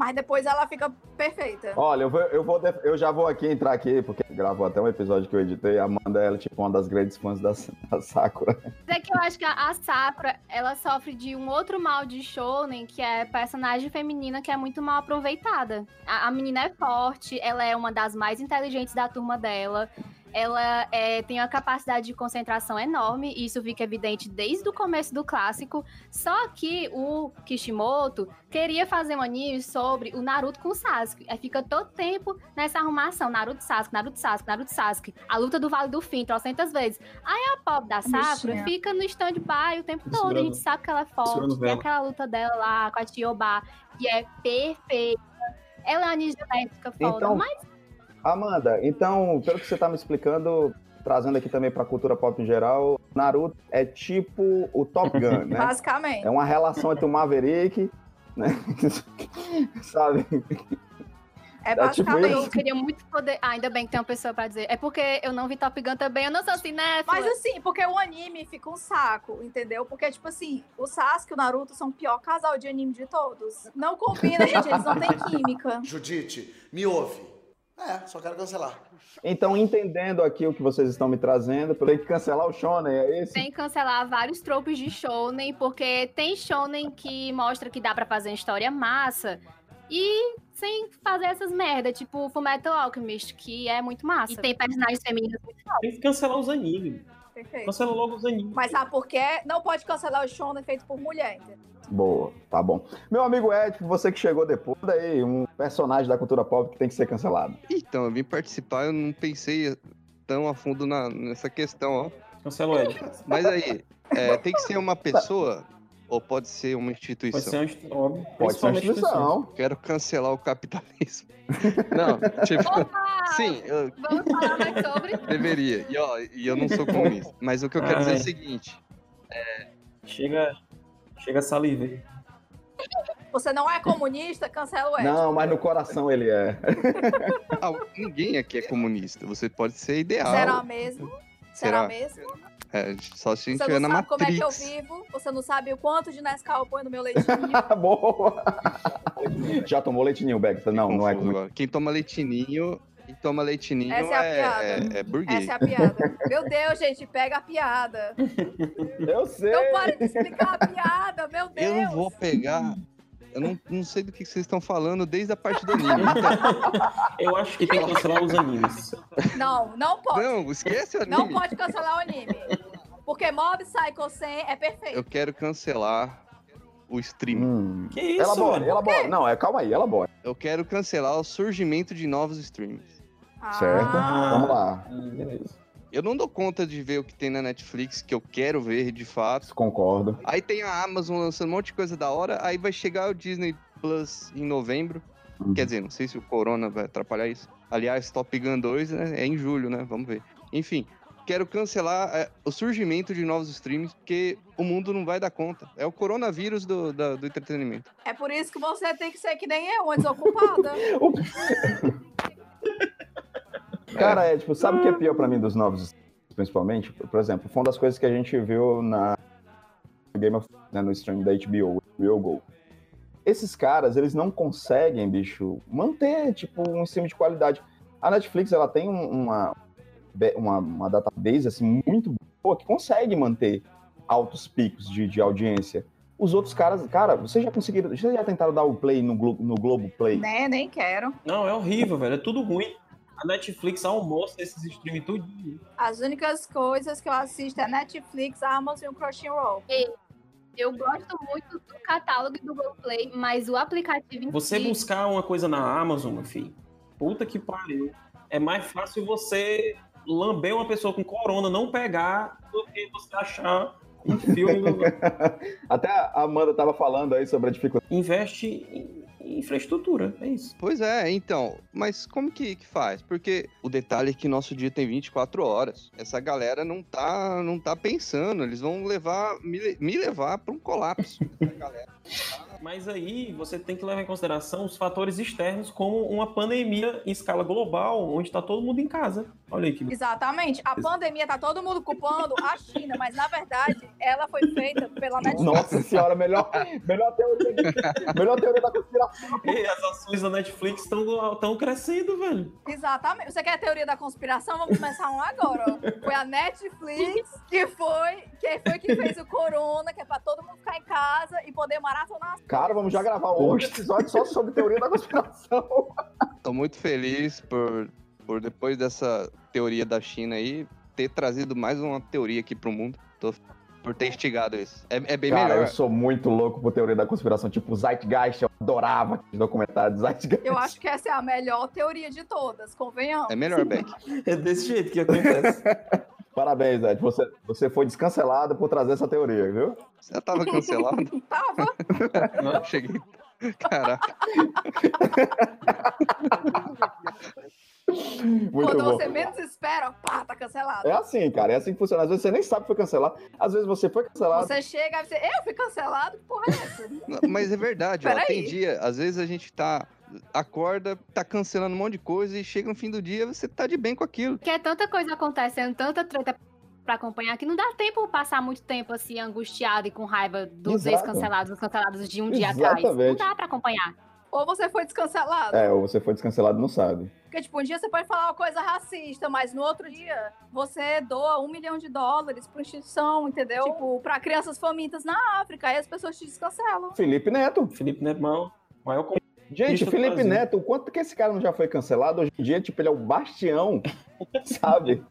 Mas depois ela fica perfeita. Olha, eu, vou, eu, vou eu já vou aqui entrar aqui, porque gravou até um episódio que eu editei. A Amanda, ela é tipo uma das grandes fãs da, da Sakura. É que eu acho que a a Sakura, ela sofre de um outro mal de shonen, que é personagem feminina que é muito mal aproveitada. A, a menina é forte, ela é uma das mais inteligentes da turma dela. Ela é, tem uma capacidade de concentração enorme, e isso fica evidente desde o começo do clássico. Só que o Kishimoto queria fazer um anime sobre o Naruto com o Sasuke. Aí fica todo tempo nessa arrumação: Naruto Sasuke, Naruto Sasuke, Naruto Sasuke. A luta do Vale do Fim, trocentas vezes. Aí a pobre da Sakura bichinha. fica no stand-by o tempo todo. A gente sabe que ela é forte. Tem aquela luta dela lá com a Tioba, que é perfeita. Ela é uma ninja elétrica foda, Então, mas Amanda, então, pelo que você tá me explicando, trazendo aqui também pra cultura pop em geral, Naruto é tipo o Top Gun, né? Basicamente. É uma relação entre o Maverick, né? Sabe? É é tipo basicamente. isso. eu queria muito poder. Ah, ainda bem que tem uma pessoa pra dizer. É porque eu não vi Top Gun também, eu não sou assim, né? Mas assim, porque o anime fica um saco, entendeu? Porque, tipo assim, o Sasuke e o Naruto são o pior casal de anime de todos. Não combina, gente, eles não têm química. Judite, me ouve. É, só quero cancelar. Então, entendendo aqui o que vocês estão me trazendo, tem que cancelar o Shonen, é esse? Tem que cancelar vários tropos de shonen, porque tem shonen que mostra que dá pra fazer uma história massa e sem fazer essas merda, tipo Fullmetal Alchemist, que é muito massa. E tem personagens femininos muito Tem que cancelar os animes. Perfeito. Cancela logo os animes. Mas sabe por quê? Não pode cancelar o shonen feito por mulher, entendeu? Boa, tá bom. Meu amigo Ed, você que chegou depois, daí um personagem da cultura pop que tem que ser cancelado. Então, eu vim participar, eu não pensei tão a fundo na- nessa questão, ó. Cancela o Ed. Mas aí, é, tem que ser uma pessoa ou pode ser uma instituição? Pode ser uma instituição. Pode ser uma instituição. Quero cancelar o capitalismo. Não, tipo, Opa! sim, eu Vamos falar mais sobre. deveria. E, ó, e eu não sou comunista. Mas o que eu quero dizer é o seguinte: Chega, chega saliva. aí. Você não é comunista, cancela o Ed. Não, mas no coração ele é. ah, ninguém aqui é comunista. Você pode ser ideal. Será mesmo? Será, Será? mesmo? É, só se a gente Você não na sabe como é que eu vivo, você não sabe o quanto de Nescau eu ponho no meu leitinho. Boa! Já tomou leitinho, Beck? Não, não é. Quem toma leitinho, toma leitinho Essa é a é, piada. é, é burguês. Essa é a piada. Meu Deus, gente, pega a piada. Eu sei! Não pare de explicar a piada, meu Deus. Eu não vou pegar. Eu não, não sei do que vocês estão falando desde a parte do anime. Eu acho que tem que cancelar os animes. Não, não pode. Não, esquece o anime. Não pode cancelar o anime. Porque Mob Psycho 100 é perfeito. Eu quero cancelar o streaming. Hum. Que isso, elabora, velho? elabora. Não, é, calma aí, elabora. Eu quero cancelar o surgimento de novos streams. Certo? Ah, Vamos lá. Beleza. Eu não dou conta de ver o que tem na Netflix, que eu quero ver de fato. Concordo. Aí tem a Amazon lançando um monte de coisa da hora, aí vai chegar o Disney Plus em novembro. Uhum. Quer dizer, não sei se o Corona vai atrapalhar isso. Aliás, Top Gun 2 né, é em julho, né? Vamos ver. Enfim, quero cancelar é, o surgimento de novos streams, porque o mundo não vai dar conta. É o coronavírus do, da- do entretenimento. É por isso que você tem que ser que nem eu, uma desocupada. Cara, é, tipo, sabe o que é pior pra mim dos novos, principalmente? Por exemplo, foi uma das coisas que a gente viu na Game of né, no stream da HBO, HBO Go. Esses caras, eles não conseguem, bicho, manter, tipo, um stream de qualidade. A Netflix, ela tem um- uma, uma, uma database, assim, muito boa, que consegue manter altos picos de, de audiência. Os outros caras, cara, vocês já conseguiram, vocês já tentaram dar o play no, Glo, no Globo Play? né, nem quero. Não, é horrível, velho. É tudo ruim. A Netflix almoça esses streams tudo. As únicas coisas que eu assisto é Netflix, Amazon e o Crunchyroll. Eu gosto muito do catálogo do Globoplay, mas o aplicativo em Você si... buscar uma coisa na Amazon, meu filho, puta que pariu. É mais fácil você lamber uma pessoa com corona, não pegar, do que você achar um filme. no- Até a Amanda tava falando aí sobre a dificuldade. Investe em infraestrutura, é isso. Pois é, então, mas como que, que faz? Porque o detalhe é que nosso dia tem 24 horas. Essa galera não tá, não tá pensando, eles vão levar, me, me levar para um colapso. Essa galera. Mas aí você tem que levar em consideração os fatores externos, como uma pandemia em escala global, onde está todo mundo em casa. Olha aí que Exatamente. A pandemia tá todo mundo culpando a China, mas na verdade ela foi feita pela Netflix. Nossa senhora, melhor, melhor, teoria, melhor teoria da conspiração. E as ações da Netflix estão crescendo, velho. Exatamente. Você quer a teoria da conspiração? Vamos começar um agora. ó. Foi a Netflix que foi, que foi que fez o Corona, que é pra todo mundo ficar em casa e poder maratonar. Cara, vamos já gravar outro episódio só sobre teoria da conspiração. Tô muito feliz por, por depois dessa teoria da China aí, ter trazido mais uma teoria aqui pro mundo. Tô por ter instigado isso. É, é bem Cara, melhor. eu sou muito louco por teoria da conspiração, tipo Zeitgeist, eu adorava aquele documentário de Zeitgeist. Eu acho que essa é a melhor teoria de todas, convenhamos. É melhor, Beck. É desse jeito que acontece. Parabéns, Ed. Você, você foi descancelado por trazer essa teoria, viu? Você já tava cancelado? Tava. Não, cheguei. Caraca. Muito Quando bom. você menos espera, pá, tá cancelado. É assim, cara, é assim que funciona. Às vezes você nem sabe que foi cancelado. Às vezes você foi cancelado. Você chega e você, eu fui cancelado? Que porra é essa? Mas é verdade, ó. Tem dia, às vezes a gente tá. Acorda, tá cancelando um monte de coisa e chega no fim do dia você tá de bem com aquilo. Porque é tanta coisa acontecendo, tanta treta pra acompanhar, que não dá tempo passar muito tempo assim, angustiado e com raiva dos ex-cancelados, dos cancelados de um dia atrás. Não Exatamente. dá pra acompanhar. Ou você foi descancelado. É, ou você foi descancelado e não sabe. Porque, tipo, um dia você pode falar uma coisa racista, mas no outro dia você doa um milhão de dólares pra instituição, entendeu? Tipo, pra crianças famintas na África, aí as pessoas te descancelam. Felipe Neto. Felipe Neto, maior, maior Gente, Felipe. Neto, o quanto que esse cara não já foi cancelado? Hoje em dia, tipo, ele é o bastião, sabe?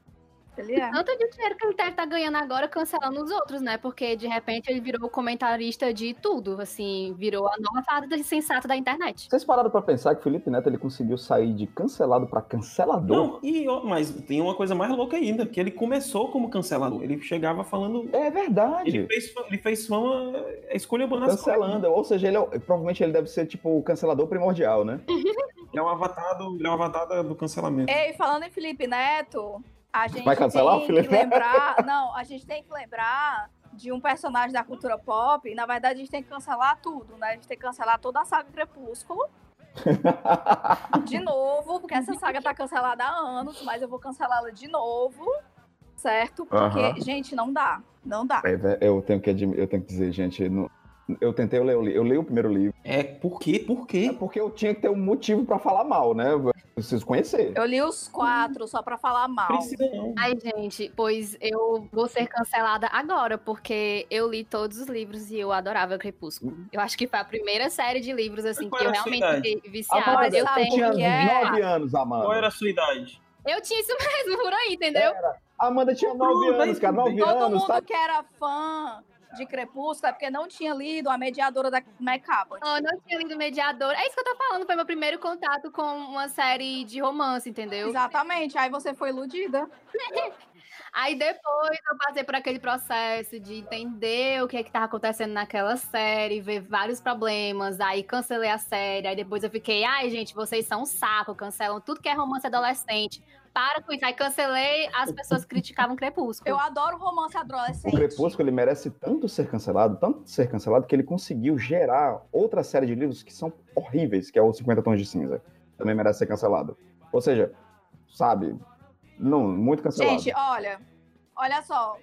Ele é. Tanto de dinheiro que ele deve estar ganhando agora cancelando os outros, né? Porque de repente ele virou comentarista de tudo, assim, virou a nova fada sensata da internet. Vocês pararam pra pensar que o Felipe Neto ele conseguiu sair de cancelado pra cancelador? Não, e, mas tem uma coisa mais louca ainda, que ele começou como cancelador. Ele chegava falando. É verdade. Ele fez, ele fez fama é, escolhendo as Cancelando. Ou seja, ele é- provavelmente ele deve ser, tipo, o cancelador primordial, né? Ele é um avatar do, ele é um avatar da- do cancelamento. Ei, falando em Felipe Neto, a gente Vai cancelar o tem Felipe que lembrar. Não, a gente tem que lembrar de um personagem da cultura pop. E, na verdade, a gente tem que cancelar tudo, né? A gente tem que cancelar toda a saga Crepúsculo. De novo, porque essa saga tá cancelada há anos, mas eu vou cancelá-la de novo. Certo? Porque, Aham. gente, não dá. Não dá. É, vé- eu, tenho que eu tenho que dizer, gente, não- eu tentei ler o livro. Eu li o primeiro livro. É, por quê? Por quê? É porque eu tinha que ter um motivo pra falar mal, né? Eu preciso conhecer. Eu li os quatro só pra falar mal. Precisa não. Ai, gente, pois eu vou ser cancelada agora, porque eu li todos os livros e eu adorava Crepúsculo. Eu acho que foi a primeira série de livros, assim, Qual que eu era realmente idade? fiquei viciada. Amanda, eu sabe tenho. tinha que é? nove anos, Amanda. Qual era a sua idade? Eu tinha isso mesmo por aí, entendeu? Amanda tinha nove anos, cara. Nove. Todo anos, mundo tá? que era fã de Crepúsculo é porque não tinha lido a mediadora da. Não, eu não tinha lido Mediador. É isso que eu tô falando, foi meu primeiro contato com uma série de romance, entendeu? Exatamente, aí você foi iludida. Aí depois eu passei por aquele processo de entender o que é que tava acontecendo naquela série, ver vários problemas, aí cancelei a série, aí depois eu fiquei, ai gente, vocês são um saco, cancelam tudo que é romance adolescente. Para com isso. Aí cancelei, as pessoas criticavam Crepúsculo. Eu adoro romance O adolescente. Crepúsculo ele merece tanto ser cancelado, tanto ser cancelado, que ele conseguiu gerar outra série de livros que são horríveis, que é o 50 Tons de Cinza. Também merece ser cancelado. Ou seja, sabe, não, muito cancelado. Gente, olha, olha só.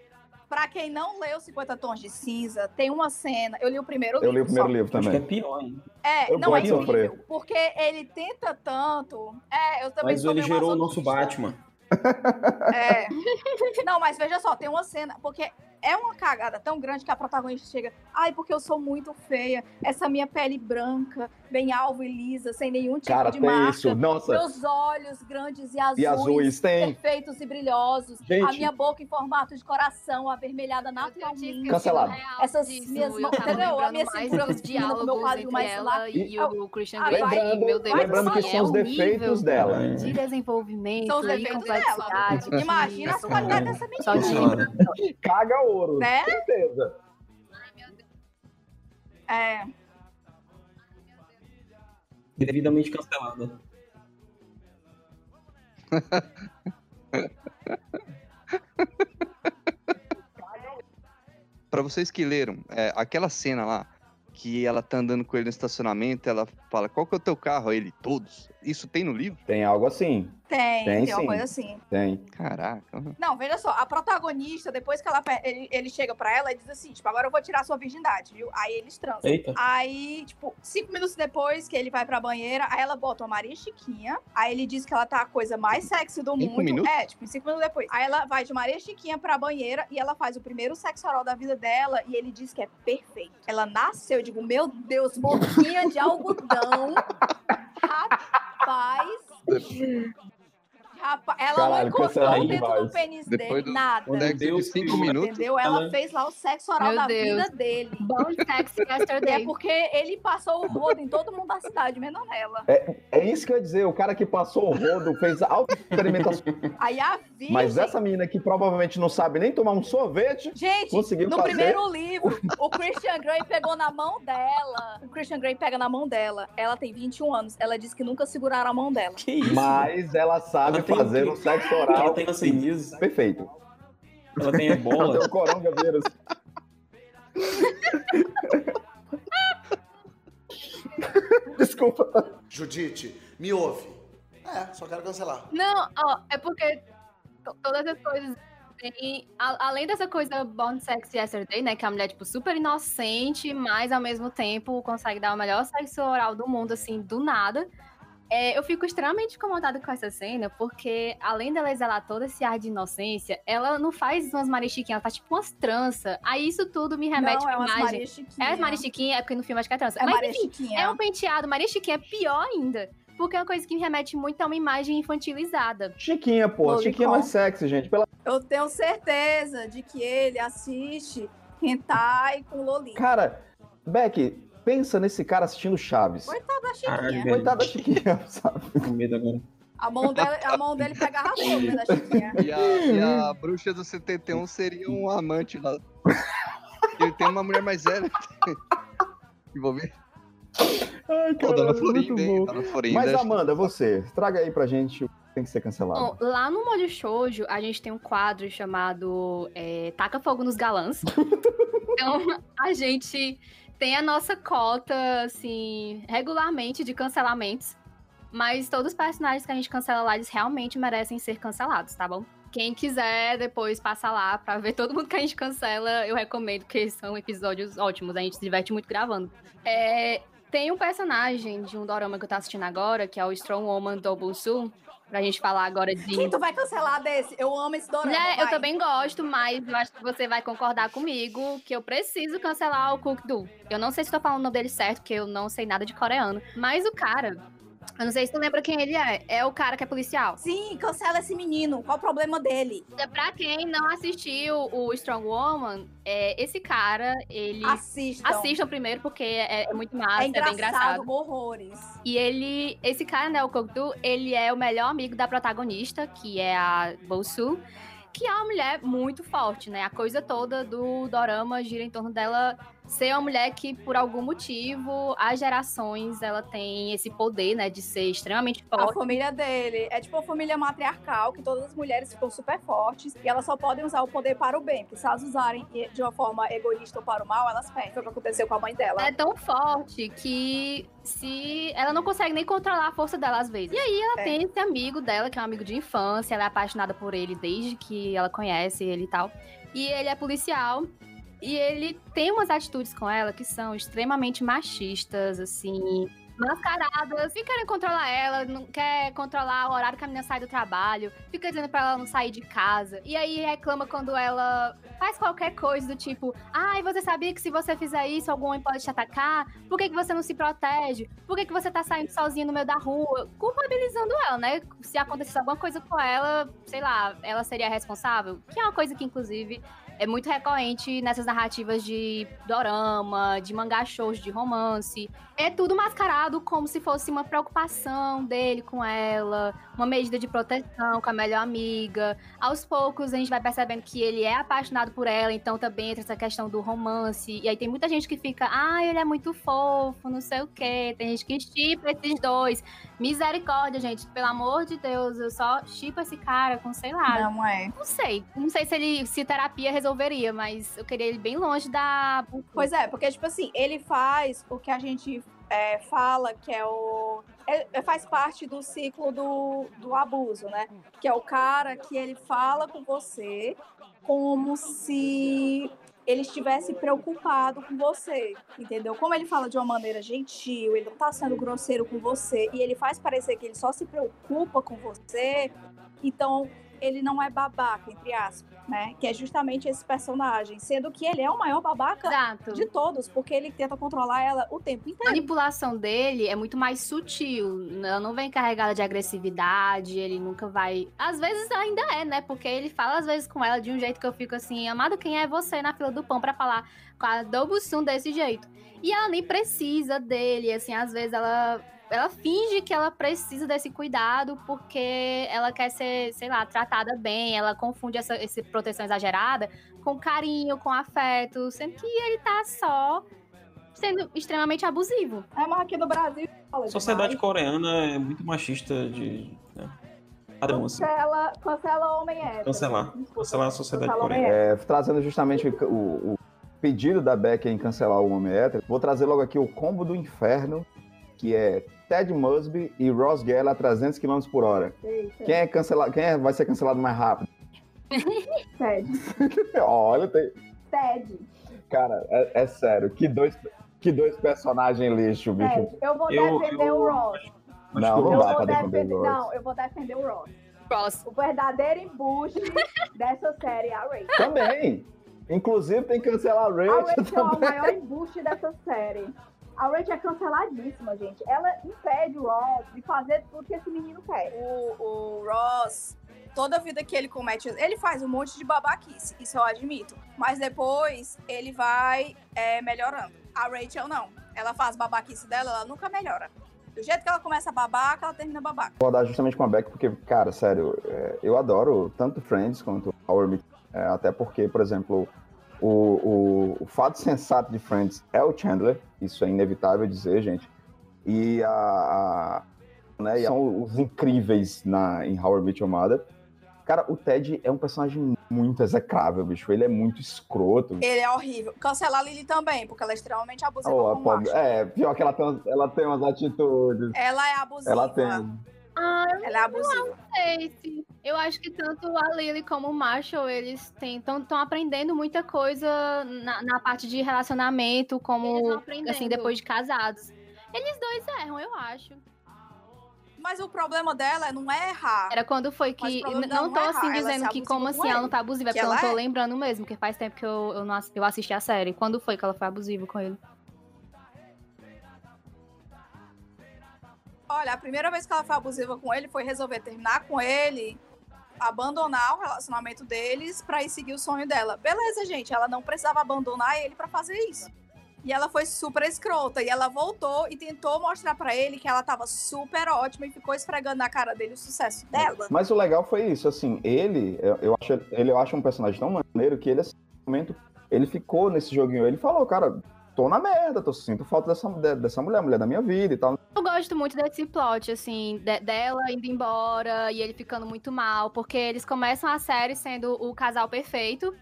Pra quem não leu 50 Tons de Cinza, tem uma cena. Eu li o primeiro eu li o livro. primeiro só. livro Acho que é também. pior ainda. É, Eu não é sofrer. Porque ele tenta tanto. É, eu também Mas ele gerou o nosso. Batman. É. Não, mas veja só, tem uma cena. Porque é uma cagada tão grande que a protagonista chega, ai, porque eu sou muito feia, essa minha pele branca, bem alva e lisa, sem nenhum tipo Cara, de tem marca. isso. Nossa. Meus olhos grandes e azuis, E azuis, tem. perfeitos e brilhosos. Gente. A minha boca em formato de coração, avermelhada naturalmente. Cancelado. Essas disso, minhas mãos, entendeu? A minha cintura com meu quadril entre mais ela lá. e o Christian Grey. meu Deus, lembrando que são é os defeitos dela. de desenvolvimento São os e defeitos complexidade. dela. Imagina as qualidades dessa de Caga ouro. Né? Certeza. É. Devidamente cancelada. Pra vocês que leram, é, aquela cena lá, que ela tá andando com ele no estacionamento, ela fala, qual que é o teu carro? Aí ele, todos. Isso tem no livro? Tem algo assim. Tem, Tem tem, uma coisa assim. Tem. Caraca. Não, veja só, a protagonista, depois que ela, ele, ele chega pra ela e diz assim, tipo, agora eu vou tirar sua virgindade, viu? Aí eles transam. Eita. Aí, tipo, cinco minutos depois que ele vai pra banheira, aí ela bota uma Maria Chiquinha, aí ele diz que ela tá a coisa mais sexy do Cinco mundo. minutos? É, tipo, cinco minutos depois. Aí ela vai de Maria Chiquinha pra banheira e ela faz o primeiro sexo oral da vida dela e ele diz que é perfeito. Ela nasceu, eu digo, meu Deus, boquinha de algodão. Rapaz. Rapaz, ela Caralho, não encontrou cancelado dentro demais. do pênis Depois dele do- nada. Sexo de Deus cinco minutos. Entendeu? Ela Ela- fez lá o sexo oral Meu da Deus. vida dele. Bom sex E é porque ele passou o rodo em todo mundo da cidade, menos nela. É isso que eu ia dizer. O cara que passou o rodo fez auto-experimentação. Aí a virgem... Mas essa menina que provavelmente não sabe nem tomar um sorvete, Gente, conseguiu no fazer. primeiro livro, o Christian Grey pegou na mão dela. O Christian Grey pega na mão dela. Ela tem 21 anos. Ela disse que nunca seguraram a mão dela. Que isso? Mas ela sabe Ela fazer um sexo Ela oral tem hanseníase, perfeito. ela tem Ela ebola. tem o coronavírus. Desculpa. Judite, me ouve. É, só quero cancelar. Não, ó, é porque to- todas as coisas tem. a- além dessa coisa Born Sex Yesterday, né? Que é a mulher, tipo, super inocente, mas ao mesmo tempo consegue dar o melhor sexo oral do mundo, assim, do nada. É, eu fico extremamente incomodada com essa cena, porque além dela exalar todo esse ar de inocência, ela não faz umas marichiquinhas, ela faz tipo umas tranças. Aí isso tudo me remete Não, é à umas imagem. É Maria Chiquinha, é porque no filme acho que é trança. É Mas enfim, é um penteado. Maria Chiquinha é pior ainda. Porque é uma coisa que me remete muito a uma imagem infantilizada. Chiquinha, pô. Lolicon. Chiquinha é mais sexy, gente. Pela... Eu tenho certeza de que ele assiste hentai com Lolita. Cara, Beck, pensa nesse cara assistindo Chaves. Coitada da Chiquinha. Caralho, Coitada da Chiquinha, sabe? Com medo agora. A mão, dele, a mão dele pegava fogo né, da Chiquinha. E a, e a bruxa do 71 seria um amante lá. Ele tem uma mulher mais velha. Envolver. Ai, Dona muito Florinda, hein? Florinda. Mas, Amanda, você, traga aí pra gente o que tem que ser cancelado. Bom, lá no Molho Shoujo, a gente tem um quadro chamado é, Taca Fogo nos Galãs. então, a gente tem a nossa cota, assim, regularmente de cancelamentos. Mas todos os personagens que a gente cancela lá, eles realmente merecem ser cancelados, tá bom? Quem quiser depois passar lá pra ver todo mundo que a gente cancela, eu recomendo, porque são episódios ótimos, a gente se diverte muito gravando. É, tem um personagem de um dorama que eu tô assistindo agora, que é o Strong Woman Double Soul, pra gente falar agora de... Quem tu vai cancelar desse? Eu amo esse dorama. Né, eu também gosto, mas eu acho que você vai concordar comigo que eu preciso cancelar o Cook Do. Eu não sei se tô falando o nome dele certo, porque eu não sei nada de coreano. Mas o cara, eu não sei se tu lembra quem ele é. É o cara que é policial. Sim, cancela esse menino. Qual o problema dele? Pra quem não assistiu o Strong Woman, é, esse cara, ele. Assistam. Assistam primeiro, porque é, é muito massa, É é, engraçado, bem engraçado. horrores. E ele, esse cara, né, o Kokdu, ele é o melhor amigo da protagonista, que é a Bosu, que é uma mulher muito forte, né? A coisa toda do dorama gira em torno dela ser uma mulher que, por algum motivo, as gerações, ela tem esse poder, né, de ser extremamente A forte. família dele é tipo uma família matriarcal, que todas as mulheres ficam super fortes e elas só podem usar o poder para o bem, porque se elas usarem de uma forma egoísta ou para o mal, elas perdem. Foi o que aconteceu com a mãe dela. Ela é tão forte que se ela não consegue nem controlar a força dela às vezes. E aí ela É. tem esse amigo dela, que é um amigo de infância, ela é apaixonada por ele desde que ela conhece ele e tal. E ele é policial. E ele tem umas atitudes com ela que são extremamente machistas, assim, mascaradas. Fica querendo controlar ela, não quer controlar o horário que a menina sai do trabalho, fica dizendo pra ela não sair de casa. E aí reclama quando ela faz qualquer coisa do tipo, ai, você sabia que se você fizer isso, algum homem pode te atacar? Por que, que você não se protege? Por que, que você tá saindo sozinha no meio da rua? Culpabilizando ela, né? Se acontecesse alguma coisa com ela, sei lá, ela seria responsável? Que é uma coisa que, inclusive, é muito recorrente nessas narrativas de dorama, de mangá shows de romance. É tudo mascarado como se fosse uma preocupação dele com ela, uma medida de proteção com a melhor amiga. Aos poucos a gente vai percebendo que ele é apaixonado por ela, então também entra essa questão do romance. E aí tem muita gente que fica, ah, ele é muito fofo, não sei o quê. Tem gente que chipa esses dois. Misericórdia, gente, pelo amor de Deus, eu só chipo esse cara com, sei lá. Não é. Não sei. Não sei se ele se terapia resolveria, mas eu queria ele bem longe da. Pois é, porque, tipo assim, ele faz o que a gente é, fala que é o. É, faz parte do ciclo do, do abuso, né? Que é o cara que ele fala com você como se ele estivesse preocupado com você, entendeu? Como ele fala de uma maneira gentil, ele não tá sendo grosseiro com você, e ele faz parecer que ele só se preocupa com você, então ele não é babaca, entre aspas, né? Que é justamente esse personagem. Sendo que ele é o maior babaca Exato. de todos, porque ele tenta controlar ela o tempo A inteiro. manipulação dele é muito mais sutil. Ela não vem carregada de agressividade, ele nunca vai. Às vezes ainda é, né? Porque ele fala às vezes com ela de um jeito que eu fico assim, amado, quem é você na fila do pão pra falar com a Dobusum desse jeito? E ela nem precisa dele, assim, às vezes ela. Ela finge que ela precisa desse cuidado porque ela quer ser, sei lá, tratada bem. Ela confunde essa, essa proteção exagerada com carinho, com afeto, sendo que ele tá só sendo extremamente abusivo. É, mas aqui no Brasil. A sociedade demais. coreana é muito machista de. Né? Padrão, assim. Cancela, cancela homem hétero. Cancelar. Cancelar a sociedade Cancela coreana. É, trazendo justamente o, o pedido da Beck em cancelar o homem hétero, vou trazer logo aqui o combo do inferno, que é Ted Mosby e Ross Geller a 300 km por hora. Eita. Quem, é cancela... Quem é- vai ser cancelado mais rápido? Ted. Olha, tem... Ted. cara, é, é sério, que dois, que dois personagens lixo, bicho. Ted. Eu vou Eu- defender eu- o Ross. Não, não eu dá vou pra defender o Ross. Não, eu vou defender o Ross. Ross. O verdadeiro embuste dessa série é a Rachel. Também. Inclusive tem que cancelar a A Rachel Rachel é o maior embuste dessa série. A Rachel é canceladíssima, gente. Ela impede o Ross de fazer tudo que esse menino quer. O, o Ross, toda vida que ele comete, ele faz um monte de babaquice, isso eu admito. Mas depois ele vai é, melhorando. A Rachel não. Ela faz babaquice dela, ela nunca melhora. Do jeito que ela começa babaca, ela termina babaca. Vou dar justamente com a Beck, porque, cara, sério, é, eu adoro tanto Friends quanto Our Meet. É, até porque, por exemplo, o, o, o fato sensato de Friends é o Chandler, isso é inevitável dizer, gente. E a. a- né, e são os incríveis na, em How I Met Your Mother. Cara, o Ted é um personagem muito execrável, bicho. Ele é muito escroto. Ele é horrível. Cancelar a Lily também, porque ela é extremamente abusiva Oh, com pobre- é, pior que ela tem, ela tem umas atitudes. Ela é abusiva. Ela tem. Ah, Ela é abusiva. sei se- Eu acho que tanto a Lily como o Marshall, eles estão aprendendo muita coisa na, na parte de relacionamento, como assim, depois de casados. Eles dois erram, eu acho. Mas o problema dela não é errar. Era quando foi que. Não não tô é assim errar, dizendo que como com assim ela não tá abusiva, é Que porque eu não tô é. lembrando mesmo, porque faz tempo que eu, eu, não, eu assisti a série. Quando foi que ela foi abusiva com ele? Olha, a primeira vez que ela foi abusiva com ele foi resolver terminar com ele, abandonar o relacionamento deles pra ir seguir o sonho dela. Beleza, gente, ela não precisava abandonar ele pra fazer isso. E ela foi super escrota. E ela voltou e tentou mostrar pra ele que ela tava super ótima e ficou esfregando na cara dele o sucesso dela. Mas o legal foi isso, assim, ele, eu, eu acho, ele eu acho um personagem tão maneiro que ele, assim, momento, ele ficou nesse joguinho, ele falou, cara, tô na merda, tô sinto falta dessa, de- dessa mulher, mulher da minha vida e tal. Eu gosto muito desse plot, assim, de- dela indo embora e ele ficando muito mal, porque eles começam a série sendo o casal perfeito.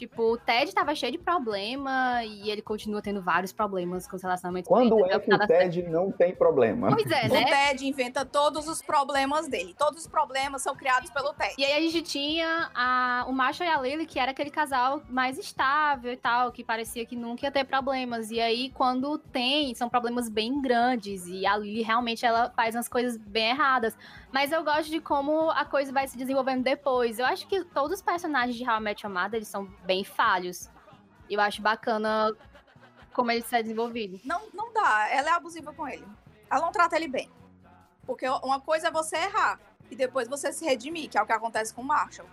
Tipo, o Ted tava cheio de problema e ele continua tendo vários problemas com os relacionamentos. Quando dele, é que o. Ted não tem problema? Pois é, O né? Ted inventa todos os problemas dele. Todos os problemas são criados pelo Ted. E aí a gente tinha a, o Marshall e a Lily, que era aquele casal mais estável e tal, que parecia que nunca ia ter problemas. E aí, quando tem, são problemas bem grandes. E a Lily realmente ela faz umas coisas bem erradas. Mas eu gosto de como a coisa vai se desenvolvendo depois. Eu acho que todos os personagens de How I eles são bem falhos. Eu acho bacana como ele está desenvolvido. Não, não dá. Ela é abusiva com ele. Ela não trata ele bem. Porque uma coisa é você errar e depois você se redimir, que é o que acontece com o Marshall.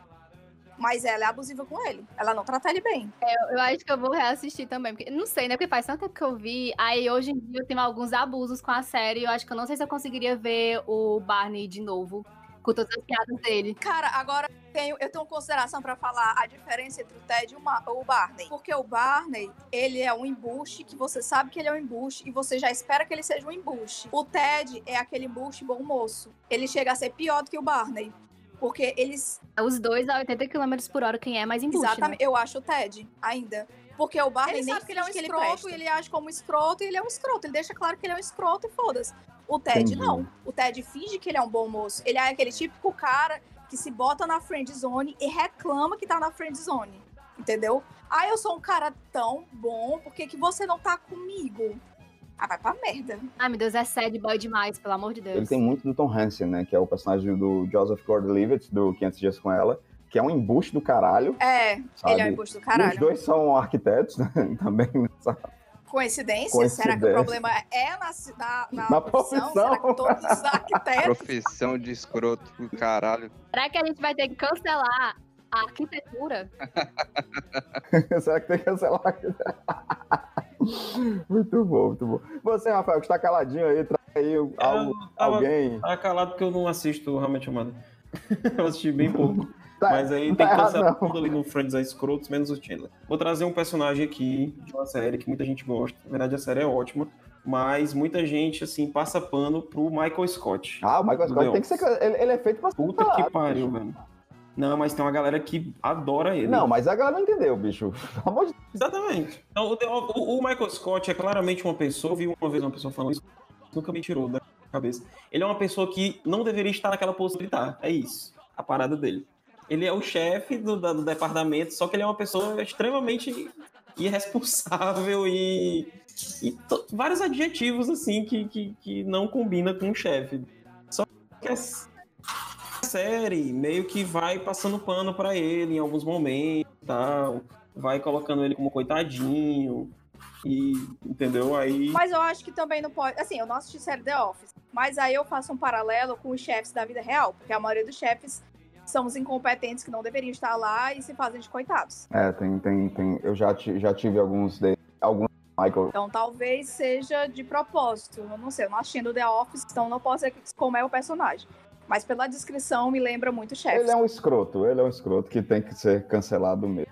Mas ela é abusiva com ele. Ela não trata ele bem. Eu, eu acho que eu vou reassistir também. Porque, não sei, né? Porque faz tanto tempo que eu vi. Aí hoje em dia eu tenho alguns abusos com a série. Eu acho que eu não sei se eu conseguiria ver o Barney de novo. Com todas as piadas dele. Cara, agora tenho, eu tenho consideração pra falar a diferença entre o Ted e o, o Barney. Porque o Barney, ele é um embuste que você sabe que ele é um embuste e você já espera que ele seja um embuste. O Ted é aquele embuste bom moço. Ele chega a ser pior do que o Barney. Porque eles. Os dois a 80 km por hora, quem é mais embuste, Exatamente. Eu acho o Ted, ainda. Porque o Barney Ele nem sabe que ele é um escroto presta. e ele age como escroto e ele é um escroto. Ele deixa claro que ele é um escroto e foda-se. O Ted Entendi. não. O Ted finge que ele é um bom moço. Ele é aquele típico cara que se bota na friend zone e reclama que tá na friend zone. Entendeu? Ah, eu sou um cara tão bom, por que, que você não tá comigo? Ah, vai pra merda. Ai, meu Deus, é sad boy demais, pelo amor de Deus. Ele tem muito do Tom Hansen, né? Que é o personagem do Joseph Gordon-Levitt, do 500 Dias com Ela, que é um embuste do caralho. É, Sabe? ele é um embuste do E os caralho. dois são arquitetos, né? Também, sabe? Coincidência? Será que o Coincidência. problema é na, na, na, Na profissão? profissão. Será que todos os arquitetos Profissão de escroto do caralho. Será que a gente vai ter que cancelar a arquitetura? Será que tem que cancelar? muito bom, muito bom. Você, Rafael, que está caladinho aí, traz aí algo, tava- alguém. Tá calado porque eu não assisto realmente Humano. eu assisti bem pouco. Tá- Mas aí tá tem que cancelar não. tudo ali no Friends a escrotos, menos o Chandler. Vou trazer um personagem aqui de uma série que muita gente gosta. Na verdade, a série é ótima. Mas muita gente, assim, passa pano pro Michael Scott. Ah, o Michael Scott tem que ser. Ele, ele é feito pra ser Puta que pariu, velho. Não, mas tem uma galera que adora ele. Não, mas a galera não entendeu, bicho. De Exatamente. Então, o, o- Michael Scott é claramente uma pessoa, eu vi uma vez uma pessoa falando isso, nunca me tirou da cabeça. Ele é uma pessoa que não deveria estar naquela posição de estar. É isso. A parada dele. Ele é o chefe do, do departamento, só que ele é uma pessoa extremamente irresponsável e, e vários adjetivos assim que, que, que não combina com o chefe. Só que série meio que vai passando pano pra ele em alguns momentos e tal, vai colocando ele como coitadinho e entendeu? Aí Mas eu acho que também não pode. Assim, eu não assisti série The Office. Mas aí eu faço um paralelo com os chefes da vida real. Porque a maioria dos chefes são os incompetentes que não deveriam estar lá e se fazem de coitados. É, tem, tem, tem. Eu já, já tive alguns deles. Alguns Michael. Então talvez seja de propósito. Eu não sei, eu não assisti no The Office, então não posso dizer como é o personagem. Mas pela descrição me lembra muito chefes. Ele é um escroto, ele é um escroto que tem que ser cancelado mesmo.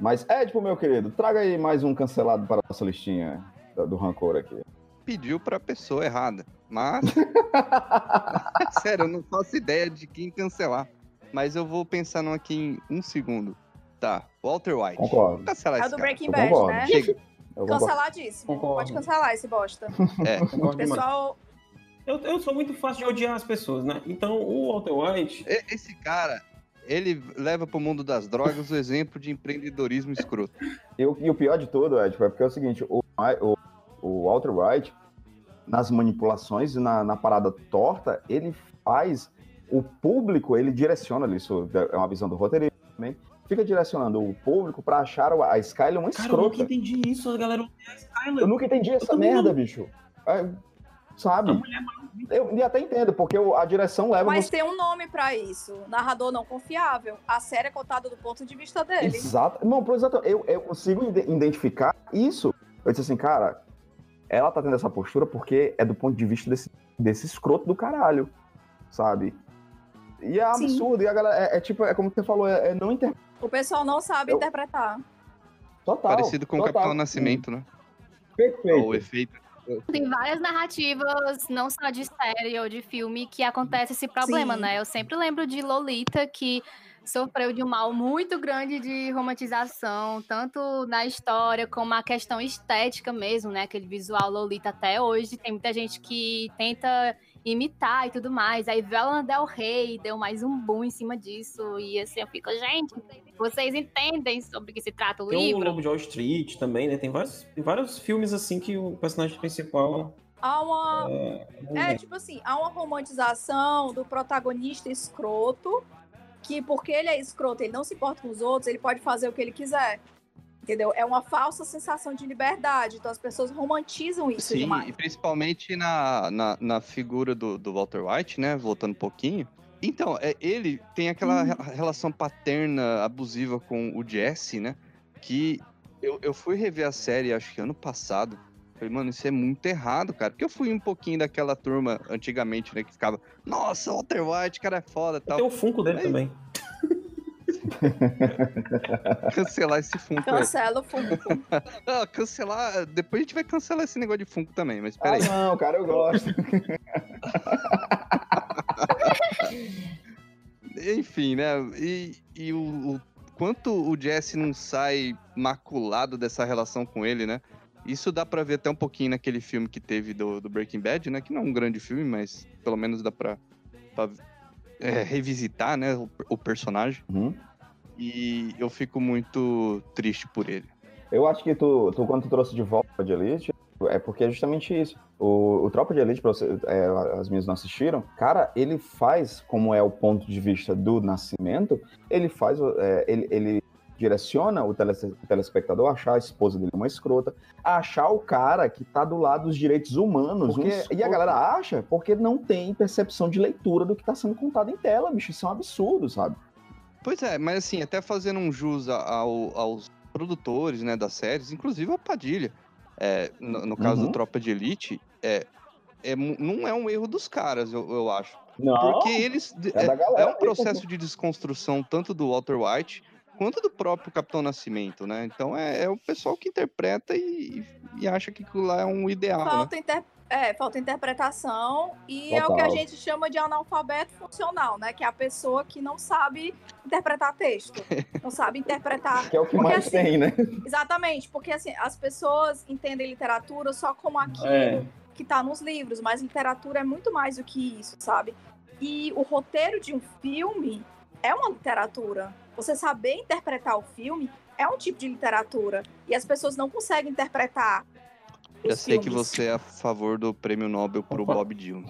Mas, Edipo, meu querido, traga aí mais um cancelado para a nossa listinha do, rancor aqui. Pediu pra pessoa errada. Mas. Sério, eu não faço ideia de quem cancelar. Mas eu vou pensar num aqui em um segundo. Tá, Walter White. Concordo. Cancelar É o esse do cara. Breaking Bad, né? Chega. Canceladíssimo. Concordo. Pode cancelar esse bosta. É, demais. Pessoal, Eu, eu sou muito fácil de odiar as pessoas, né? Então o Walter White Esse cara, ele leva pro mundo das drogas o exemplo de empreendedorismo escroto. E, o- e o pior de tudo, Edipo, é porque é o seguinte: o, o, o Walter White, nas manipulações e na, na parada torta, ele faz o público, ele direciona isso, é uma visão do roteirista também, fica direcionando o público pra achar a Skyler uma Cara, eu nunca escrota. entendi isso, a galera a Skyler. Eu nunca entendi essa merda, não. bicho. Sabe? Eu e até entendo, porque o- a direção leva mas você. tem um nome pra isso. Narrador não confiável. A série é contada do ponto de vista dele. Exato. Não, por exato. Eu, eu consigo ide- identificar isso. Eu disse assim, cara, ela tá tendo essa postura porque é do ponto de vista desse, desse escroto do caralho, sabe? E é Sim. absurdo. E a galera, é, é tipo, é como você falou, é, é não inter... O pessoal não sabe Eu- interpretar. Total. Parecido com o total. Capitão Nascimento, né? Perfeito. O efeito. Tem várias narrativas, não só de série ou de filme, que acontece esse problema, Sim. né? Eu sempre lembro de Lolita, que sofreu de um mal muito grande de romantização, tanto na história como a questão estética mesmo, né? Aquele visual Lolita até hoje. Tem muita gente que tenta imitar e tudo mais. Aí veio a Lana Del Rey, deu mais um boom em cima disso. E assim, eu fico, gente, vocês entendem sobre o que se trata o Tem o livro? Lobo de Wall Street também, né? Tem vários, tem vários filmes assim que o personagem principal Há uma. é. É, tipo assim, há uma romantização do protagonista escroto que porque ele é escroto, ele não se importa com os outros, ele pode fazer o que ele quiser. Entendeu? É uma falsa sensação de liberdade. Então as pessoas romantizam isso Sim, demais. e principalmente na, na, na figura do, do Walter White, né? Voltando um pouquinho. Então, é, ele tem aquela re- relação paterna abusiva com o Jesse, né? Que eu, eu fui rever a série, acho que ano passado. Falei, mano, isso é muito errado, cara. Porque eu fui um pouquinho daquela turma antigamente, né? Que ficava, nossa, Walter White, cara é foda e tal. Tem o Funko dele Aí- também. Cancelar esse Funko. Cancela o fundo. Ah, cancelar. Depois a gente vai cancelar esse negócio de Funko também, mas Ah, peraí. não, cara, eu gosto. Enfim, né? E, e o, o quanto o Jesse não sai maculado dessa relação com ele, né? Isso dá pra ver até um pouquinho naquele filme que teve do, do Breaking Bad, né? Que não é um grande filme, mas pelo menos dá pra, pra, é, revisitar, né? O, o personagem. Uhum. E eu fico muito triste por ele. Eu acho que tu, tu quando tu trouxe de volta de Elite, é porque é justamente isso. O, o Tropa de Elite, pra você, é, as minhas não assistiram, cara, ele faz, como é o ponto de vista do Nascimento, ele faz, é, ele, ele direciona o, tele, o telespectador a achar a esposa dele uma escrota, a achar o cara que tá do lado dos direitos humanos. Um porque- escroto. e a galera acha porque não tem percepção de leitura do que tá sendo contado em tela, bicho. Isso é um absurdo, sabe? Pois é, mas assim, até fazendo um jus ao- aos produtores, né, das séries, inclusive a Padilha, é, no, no caso Uhum. do Tropa de Elite, é, é, não é um erro dos caras, eu, eu acho. Não, Porque eles. é É, galera é um processo de desconstrução tanto do Walter White quanto do próprio Capitão Nascimento, né? Então é, é o pessoal que interpreta e, e acha que aquilo lá é um ideal, né? Falta, inter- é, falta interpretação e é o que a Total. gente chama de analfabeto funcional, né? Que é a pessoa que não sabe interpretar texto, não sabe interpretar. que é o que Porque, mais assim, tem, né? Exatamente, porque assim, as pessoas entendem literatura só como aquilo É. que tá nos livros, mas literatura é muito mais do que isso, sabe? E o roteiro de um filme é uma literatura. Você saber interpretar o filme é um tipo de literatura. E as pessoas não conseguem interpretar. Já sei que filmes. você é a favor do prêmio Nobel pro Opa. Bob Dylan.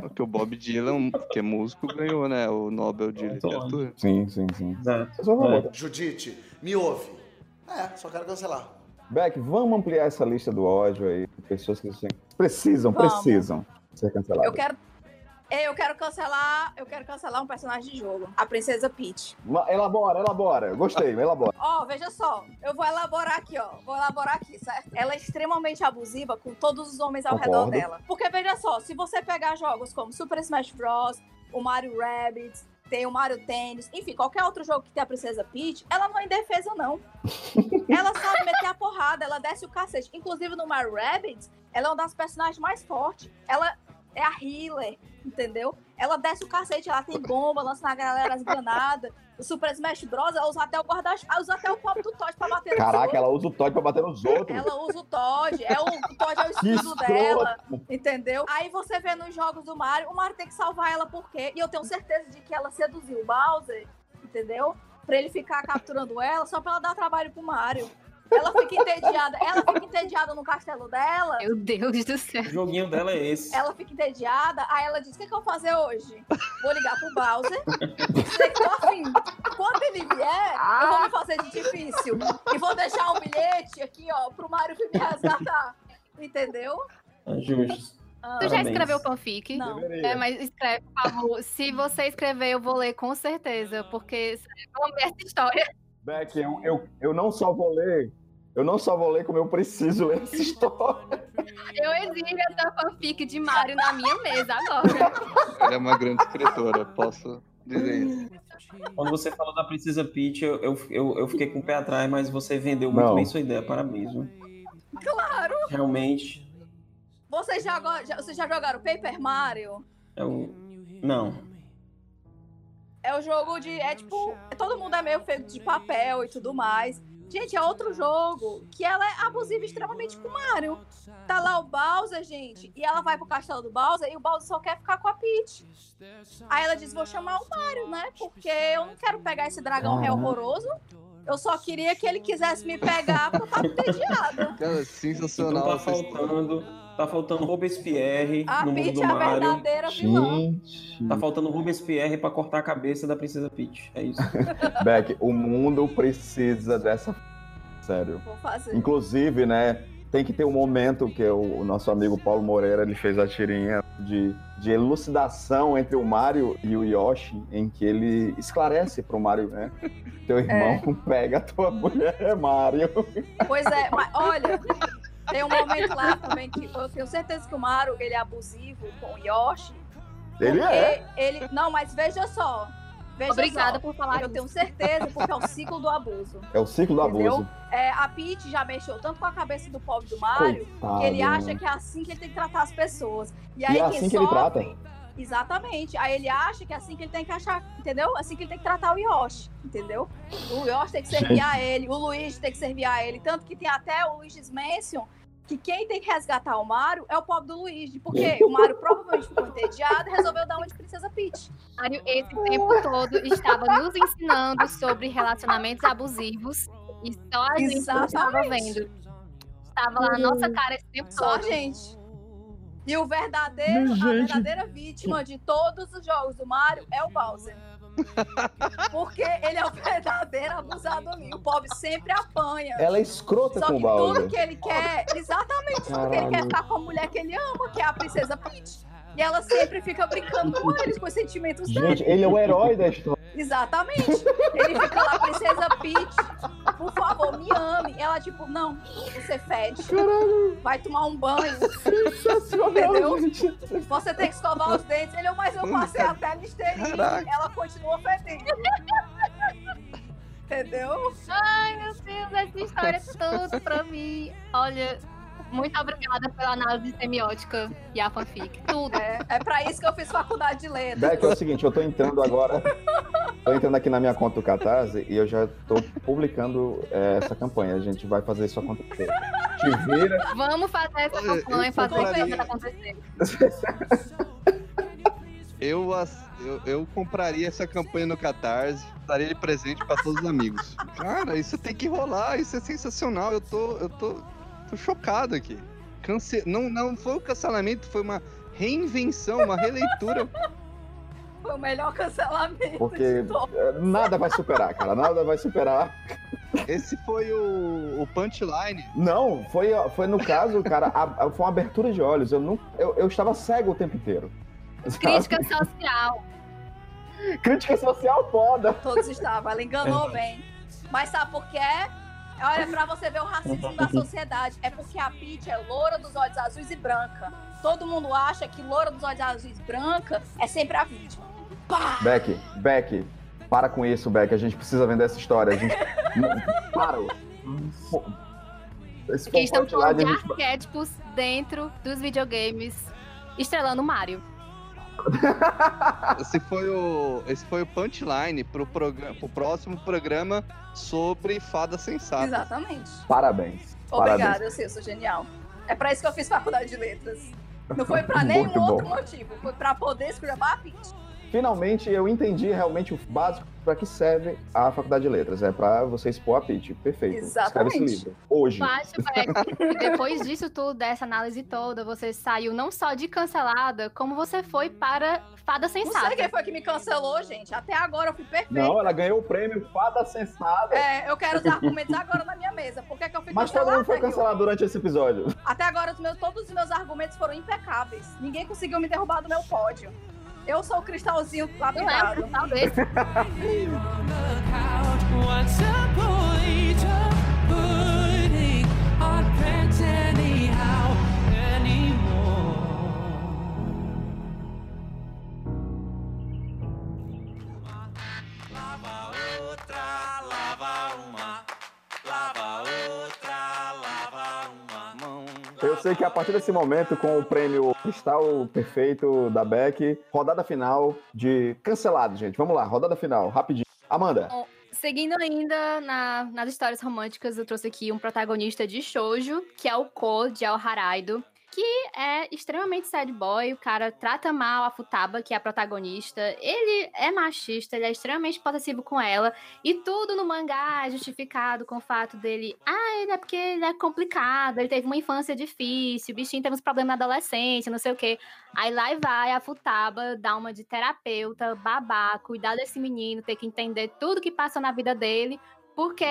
Porque o Bob Dylan, que é músico, ganhou, né? O Nobel de bom. Literatura. Sim, sim, sim. É. Judite, me ouve. É, só quero cancelar. Beck, vamos ampliar essa lista do ódio aí. Pessoas que precisam, Vamos. precisam ser canceladas. Eu quero. Eu quero cancelar. Eu quero cancelar um personagem de jogo. A Princesa Peach. Elabora, elabora. Gostei, elabora. Ó, veja só. Eu vou elaborar aqui, ó. Vou elaborar aqui, certo? Ela é extremamente abusiva com todos os homens ao redor Concordo. dela. Porque veja só, se você pegar jogos como Super Smash Bros, o Mario Rabbids, tem o Mario Tennis, enfim, qualquer outro jogo que tem a Princesa Peach, ela não é indefesa, não. ela sabe meter a porrada, ela desce o cacete. Inclusive no Mario Rabbids, ela é uma das personagens mais fortes. Ela é a healer, entendeu? Ela desce o cacete, ela tem bomba, lança na galera as granadas. O Super Smash Bros, ela usa até o guarda ela usa até o copo do Todd pra bater nos Caraca, outros. ela usa o Todd pra bater nos outros. Ela usa o Todd, é o, o Todd é o escudo dela, entendeu? Aí você vê nos jogos do Mario, o Mario tem que salvar ela por quê? E eu tenho certeza de que ela seduziu o Bowser, entendeu? Pra ele ficar capturando ela, só pra ela dar trabalho pro Mario. Ela fica entediada, ela fica entediada no castelo dela, Meu Deus do céu. O joguinho dela é esse. ela fica entediada, aí ela diz, o que, que eu vou fazer hoje? Vou ligar pro Bowser, dizer que tô afim. Quando ele vier, eu vou me fazer de difícil. E vou deixar um bilhete aqui, ó, pro Mario vir me resgatar. Entendeu? É justo. Ah, Tu já Parabéns. escreveu fanfic? Não. Deveria. É, mas escreve, por favor. Se você escrever, eu vou ler com certeza, porque eu amei essa história. Beck, eu, eu, eu não só vou ler, eu não só vou ler, como eu preciso ler essa história. Eu exijo essa fanfic de Mario na minha mesa agora. Ela é uma grande escritora, posso dizer isso. Quando você falou da Princesa Peach, eu, eu, eu, eu fiquei com o pé atrás, mas você vendeu muito Não. bem sua ideia. Parabéns, viu? Claro! Realmente, Vocês já, já- vocês já jogaram Paper Mario? eu... Não. É o jogo de. É tipo. Todo mundo é meio feito de papel e tudo mais. Gente, é outro jogo que ela é abusiva extremamente com o Mario. Tá lá o Bowser, gente, e ela vai pro castelo do Bowser e o Bowser só quer ficar com a Peach. Aí ela diz: Vou chamar o Mario, né? Porque eu não quero pegar esse dragão ré horroroso. Eu só queria que ele quisesse me pegar porque eu tava entediada. Cara, Então sensacional. tá essa história. faltando, tá faltando Robespierre A no mundo Peach do é a Mario. verdadeira vilã. Gente. Tá faltando Robespierre pra cortar a cabeça da Princesa Peach. É isso. Beck, o mundo precisa dessa. Sério. Vou fazer. Inclusive, né? Tem que ter um momento que o, o nosso amigo Paulo Moreira ele fez a tirinha de, de elucidação entre o Mario e o Yoshi, em que ele esclarece pro Mario, né? Teu irmão pega a tua mulher, Mario. Pois é, mas olha, tem um momento lá também que eu tenho certeza que o Mario ele é abusivo com o Yoshi. Ele é. Ele, não, mas veja só. Veja Obrigada só, por falar Eu isso. tenho certeza, porque é o ciclo do abuso. É o ciclo do Entendeu? abuso. É, a Peach já mexeu tanto com a cabeça do pobre do Mario Coitado, que ele acha que é assim que ele tem que tratar as pessoas. E E aí é quem assim que ele sofre, trata. Exatamente. Aí ele acha que é assim que ele tem que achar, entendeu? Assim que ele tem que tratar o Yoshi, entendeu? O Yoshi tem que servir a ele, o Luigi tem que servir a ele. Tanto que tem até o Luigi's Mansion que quem tem que resgatar o Mario é o pobre do Luigi. Porque o Mario provavelmente ficou entediado e resolveu dar uma de Princesa Peach. Mário, esse tempo todo estava nos ensinando sobre relacionamentos abusivos e só a gente estava Exatamente. vendo. Estava lá na nossa cara esse tempo Só a todo. gente. E o verdadeiro, a verdadeira vítima de todos os jogos do Mario é o Bowser. Porque ele é o verdadeiro abusador. O pobre sempre apanha. Ela é escrota Só com o que tudo Bowser. que ele quer, exatamente, tudo que ele quer Caralho. ficar com a mulher que ele ama, que é a Princesa Peach. E ela sempre fica brincando com eles, com os sentimentos dele. Gente, ele é o herói da história. Exatamente. Ele fica lá, Princesa Peach, por. Ela, tipo, não, você fede. Vai tomar um banho. Entendeu? Você tem que escovar os dentes. Ele, mas eu passei até listerine. Caraca. Ela continua fedendo. Entendeu? Ai, meu Deus, essa história é tudo pra mim. Olha, muito obrigada pela análise semiótica e a fanfic. Tudo. É, é pra isso que eu fiz faculdade de letras. Beck, é o seguinte, eu tô entrando agora. Tô entrando aqui na minha conta do Catarse e eu já tô publicando é, essa campanha. A gente vai fazer isso acontecer. Te vira. Vamos fazer essa campanha, fazer isso acontecer. Eu, eu, eu compraria essa campanha no Catarse, daria ele presente pra todos os amigos. Cara, isso tem que rolar, isso é sensacional. Eu tô, eu tô, tô chocado aqui. Cance... Não, não foi um cancelamento, foi uma reinvenção, uma releitura. Foi o melhor cancelamento Porque de todos. é, nada vai superar, cara. Nada vai superar. Esse foi o, o punchline. Não, foi, foi no caso, cara, a- a- foi uma abertura de olhos. Eu, não, eu, eu estava cego o tempo inteiro. sabe? Crítica social. Crítica social foda. Todos estavam. Ela enganou bem. Mas sabe por quê? Olha, pra você ver o racismo da sociedade. É porque a Peach é loura dos olhos azuis e branca. Todo mundo acha que loura dos olhos azuis e branca é sempre a vítima. Pá! Beck, Beck, para com isso, Beck. A gente precisa vender essa história. A gente. Não, para. Pô, Esse Que estão falando de gente- arquétipos dentro dos videogames, estrelando Mario. Esse foi o, esse foi o punchline pro, programa, pro próximo programa sobre fada sensata. Exatamente. Parabéns. Obrigada, Parabéns. eu sei, eu sou genial. É pra isso que eu fiz faculdade de letras. Não foi pra nenhum outro bom. motivo. Foi pra poder escrever a. Finalmente eu entendi realmente o básico para que serve a faculdade de letras. É para você expor a Pitch. Perfeito. Exatamente. Escreve esse livro. Hoje. Flashback. E depois disso tudo, dessa análise toda, você saiu não só de cancelada, como você foi para Fada Não sei Sensata. quem foi que me cancelou, gente. Até agora eu fui perfeita. Não, ela ganhou o prêmio Fada Sensada. É, eu quero os argumentos agora na minha mesa. Por que, que eu fui Mas todo mundo foi cancelado durante esse episódio. Até agora, os meus, todos os meus argumentos foram impecáveis. Ninguém conseguiu me derrubar do meu pódio. Eu sou o cristalzinho Não é, lapidado. talvez. Que a partir desse momento, com o prêmio Cristal Perfeito da Beck, rodada final de cancelado, gente. Vamos lá, rodada final, rapidinho. Amanda, Seguindo ainda na- nas histórias românticas, eu trouxe aqui um protagonista de shoujo, que é o Ko de Haraido, que é extremamente sad boy. O cara trata mal a Futaba, que é a protagonista. Ele é machista, ele é extremamente possessivo com ela. E tudo no mangá é justificado com o fato dele. Ah, ele é porque ele é complicado, ele teve uma infância difícil, o bichinho teve uns problemas na adolescência, não sei o quê. Aí lá e vai a Futaba dar uma de terapeuta, babá, cuidar desse menino, ter que entender tudo que passa na vida dele porque,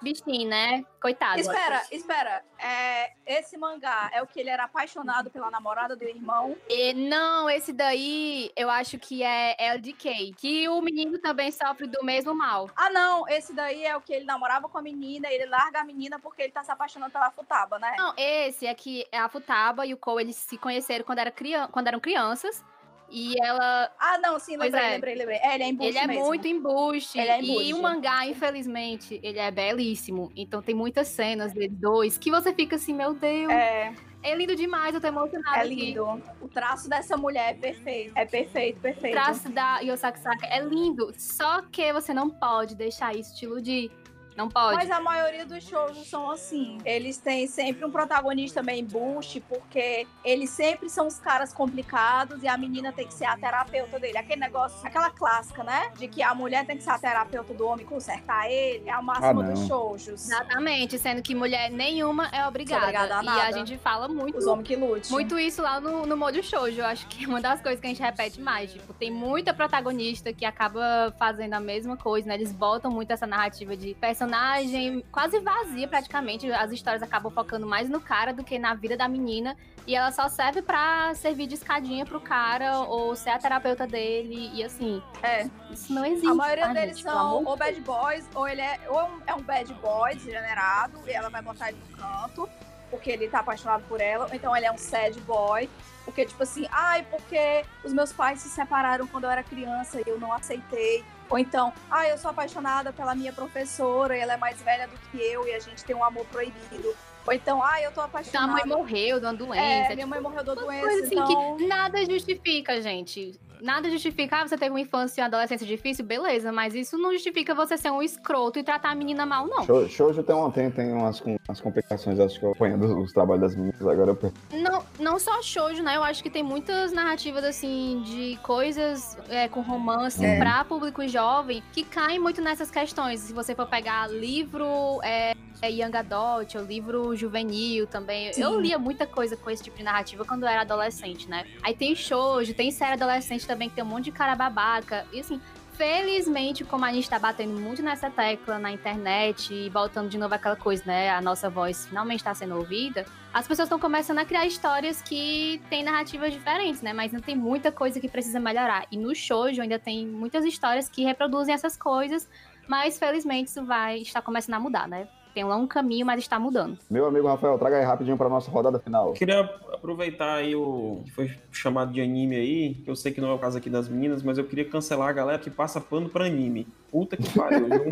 bichinho, né? Coitado. Espera, espera. É, esse mangá é o que ele era apaixonado pela namorada do irmão? E, não, esse daí eu acho que é LDK. Que o menino também sofre do mesmo mal. Ah, não. Esse daí é o que ele namorava com a menina, ele larga a menina porque ele tá se apaixonando pela Futaba, né? Não, esse é que a Futaba e o Cole eles se conheceram quando, era crian quando eram crianças. E ela. Ah, não, sim, lembrei, é. lembrei, lembrei. É, ele é embuste Ele é mesmo. muito embuste. Ele é E embuste. o mangá, infelizmente, ele é belíssimo. Então tem muitas cenas deles dois que você fica assim, meu Deus. É, É lindo demais, eu tô emocionada. é aqui. lindo. O traço dessa mulher é perfeito. É perfeito, O perfeito. traço da Yosaki Saka é lindo. Só que você não pode deixar isso te iludir. Não pode. Mas a maioria dos shows são assim. Eles têm sempre um protagonista meio embuste, porque eles sempre são os caras complicados e a menina tem que ser a terapeuta dele. Aquele negócio, aquela clássica, né? De que a mulher tem que ser a terapeuta do homem e consertar ele. É a máxima Ah, dos shows. Exatamente, sendo que mulher nenhuma é obrigada. Obrigada a e nada. a gente fala muito Os homens que lute. Muito isso lá no, no Modo Shoujo. Eu acho que é uma das coisas que a gente repete mais. Tipo, tem muita protagonista que acaba fazendo a mesma coisa, né? Eles botam muito essa narrativa de personagem quase vazia, praticamente. As histórias acabam focando mais no cara do que na vida da menina. E ela só serve pra servir de escadinha pro cara ou ser a terapeuta dele. E assim, É. isso não existe. A maioria tá, deles gente? São ou bad boys, ou ele é, ou é um bad boy degenerado, e ela vai botar ele no canto, porque ele tá apaixonado por ela, ou então ele é um sad boy, porque, tipo assim, ai, porque os meus pais se separaram quando eu era criança e eu não aceitei. Ou então, ai, eu sou apaixonada pela minha professora ela é mais velha do que eu e a gente tem um amor proibido. Ou então, ai, eu tô Então a apaixonada. mãe morreu de uma doença. É, tipo, minha mãe morreu de uma doença, coisa assim então... que nada justifica, gente. Nada justifica, ah, você teve uma infância e uma adolescência difícil, beleza, mas isso não justifica você ser um escroto e tratar a menina mal, não. Shou- Shoujo tem, uma, tem, tem umas, umas complicações, acho que eu apanhando os, os trabalhos das meninas, agora eu Não, não só shoujo, né? Eu acho que tem muitas narrativas, assim, de coisas é, com romance É. pra público jovem que caem muito nessas questões. Se você for pegar livro é, é, Young Adult ou livro juvenil também. Sim. Eu lia muita coisa com esse tipo de narrativa quando eu era adolescente, né? Aí tem shoujo, tem série adolescente também que tem um monte de cara babaca. E assim, Felizmente, como a gente tá batendo muito nessa tecla na internet e voltando de novo aquela coisa, né? A nossa voz finalmente tá sendo ouvida, as pessoas estão começando a criar histórias que têm narrativas diferentes, né? Mas não tem muita coisa que precisa melhorar. E no shoujo ainda tem muitas histórias que reproduzem essas coisas, mas felizmente isso vai estar começando a mudar, né? Tem um longo caminho, mas está mudando. Meu amigo Rafael, traga aí rapidinho pra nossa rodada final. Queria aproveitar aí o que foi chamado de anime aí, que eu sei que não é o caso aqui das meninas, mas eu queria cancelar a galera que passa pano pra anime. Puta que pariu, viu?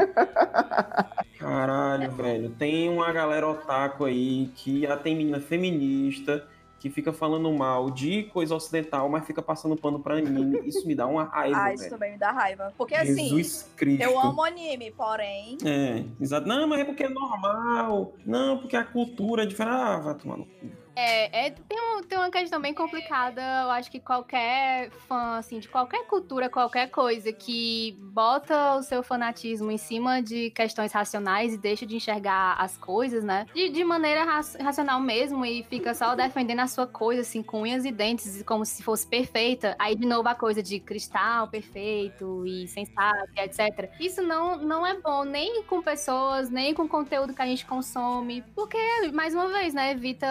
Caralho, velho. Tem uma galera otaku aí que já tem menina feminista que fica falando mal de coisa ocidental, mas fica passando pano pra anime. Isso me dá uma raiva, Ah, isso velho. também me dá raiva. Porque assim, Jesus Cristo. eu amo anime, porém. É, exato. Não, mas é porque é normal. Não, porque a cultura é diferente. Ah, vai tomar no cu. É, é- tem, um- tem uma questão bem complicada. Eu acho que qualquer fã, assim, de qualquer cultura, qualquer coisa que bota o seu fanatismo em cima de questões racionais e deixa de enxergar as coisas, né? De, de maneira ra- racional mesmo e fica só defendendo a sua coisa, assim, com unhas e dentes, como se fosse perfeita. Aí, de novo, a coisa de cristal perfeito e sensato, etc. Isso não, não é bom nem com pessoas, nem com conteúdo que a gente consome, porque, mais uma vez, né, evita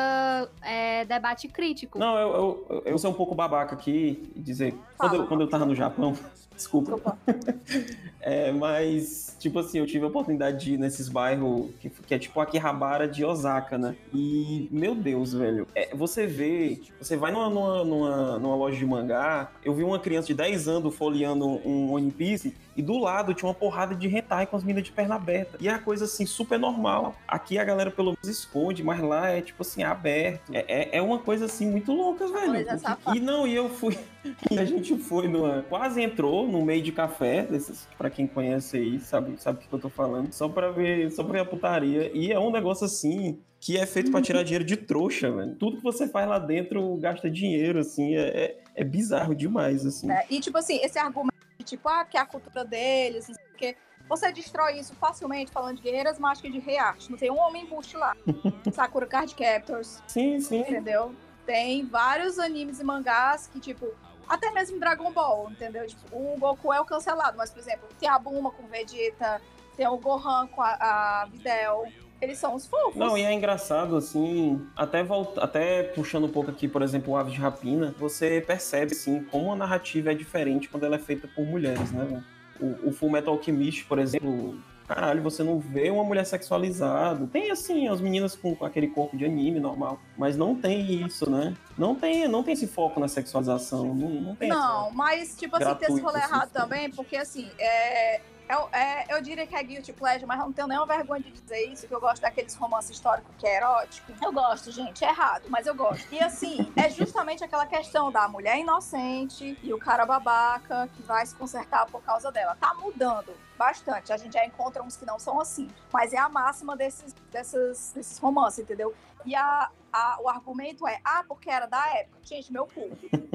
é, debate crítico. Não, eu, eu, eu, sou um pouco babaca aqui e dizer. Quando eu, quando eu tava no Japão, desculpa. Desculpa. É, mas, tipo assim, eu tive a oportunidade de ir nesses bairros que, que é tipo Akihabara de Osaka, né? E, meu Deus, velho, é, você vê, você vai numa, numa, numa, numa loja de mangá, eu vi uma criança de 10 anos folheando um One Piece E do lado tinha uma porrada de hentai com as minas de perna aberta. E é uma coisa assim, super normal. Aqui a galera pelo menos esconde, mas lá é tipo assim, aberto. É, é, é uma coisa assim muito louca, velho. E não, e eu fui. E a gente foi numa. Quase entrou no meio de café, desses, pra quem conhece aí, sabe, sabe o que eu tô falando. Só pra ver, só pra ver a putaria. E é um negócio assim. Que é feito pra tirar dinheiro de trouxa, velho. Tudo que você faz lá dentro gasta dinheiro, assim. É, é, é bizarro demais, assim. né? E, tipo assim, esse argumento tipo, ah, que é a cultura deles, não sei o quê. Você destrói isso facilmente falando de guerreiras mágicas de rearte. Não tem um homem embuste lá. Sakura Card Captors, Sim, sim. entendeu? Tem vários animes e mangás que, tipo, até mesmo Dragon Ball, entendeu? Tipo, o Goku é o cancelado, mas, por exemplo, tem a Bulma com Vegeta, tem o Gohan com a, a Videl. Eles são os fofos. Não, e é engraçado, assim, até, volta, até puxando um pouco aqui, por exemplo, o Aves de Rapina, você percebe, assim, como a narrativa é diferente quando ela é feita por mulheres, né? O, o Full Metal Alchemist, por exemplo, caralho, você não vê uma mulher sexualizada. Tem, assim, as meninas com, com aquele corpo de anime normal, mas não tem isso, né? Não tem, não tem esse foco na sexualização, não, não tem Não, mas, tipo assim, tem esse rolê assim, errado sim. também, porque, assim, é, eu, é, eu diria que é guilty pleasure, mas eu não tenho nenhuma vergonha de dizer isso, que eu gosto daqueles romances históricos que é erótico. Eu gosto, gente, é errado, mas eu gosto. E, assim, é justamente aquela questão da mulher inocente e o cara babaca que vai se consertar por causa dela. Tá mudando bastante, a gente já encontra uns que não são assim, mas é a máxima desses, dessas, desses romances, entendeu? E a, a- o argumento é, ah, porque era da época. Gente, meu cu.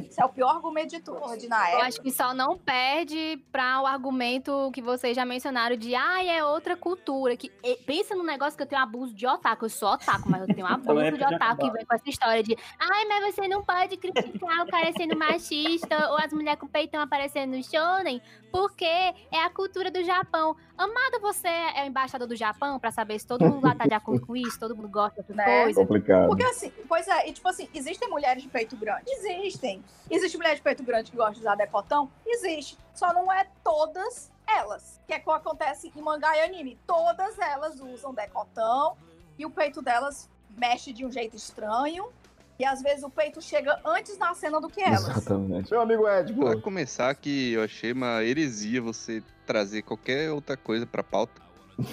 Isso é o pior argumento de tudo. De na Eu época. acho que só não perde pra o argumento que vocês já mencionaram de ai, é outra cultura. Que e- pensa num negócio que eu tenho abuso de otaku. Eu sou otaku, mas eu tenho abuso época de de otaku que vem com essa história de ai, mas você não pode criticar o cara sendo machista ou as mulheres com peitão aparecendo no shonen, porque é a cultura do Japão. Amado, você é o embaixador do Japão pra saber se todo mundo lá tá de acordo com isso, todo mundo gosta dessas Né? coisas. Complicado. Porque assim, pois é, e tipo assim, existem mulheres de peito grande? Existem. Existe mulher de peito grande que gosta de usar decotão? Existe. Só não é todas elas. Que é o que acontece em mangá e anime. Todas elas usam decotão e o peito delas mexe de um jeito estranho. E às vezes o peito chega antes na cena do que elas. Exatamente. Meu amigo Ed, Pra começar, que eu achei uma heresia você trazer qualquer outra coisa pra pauta.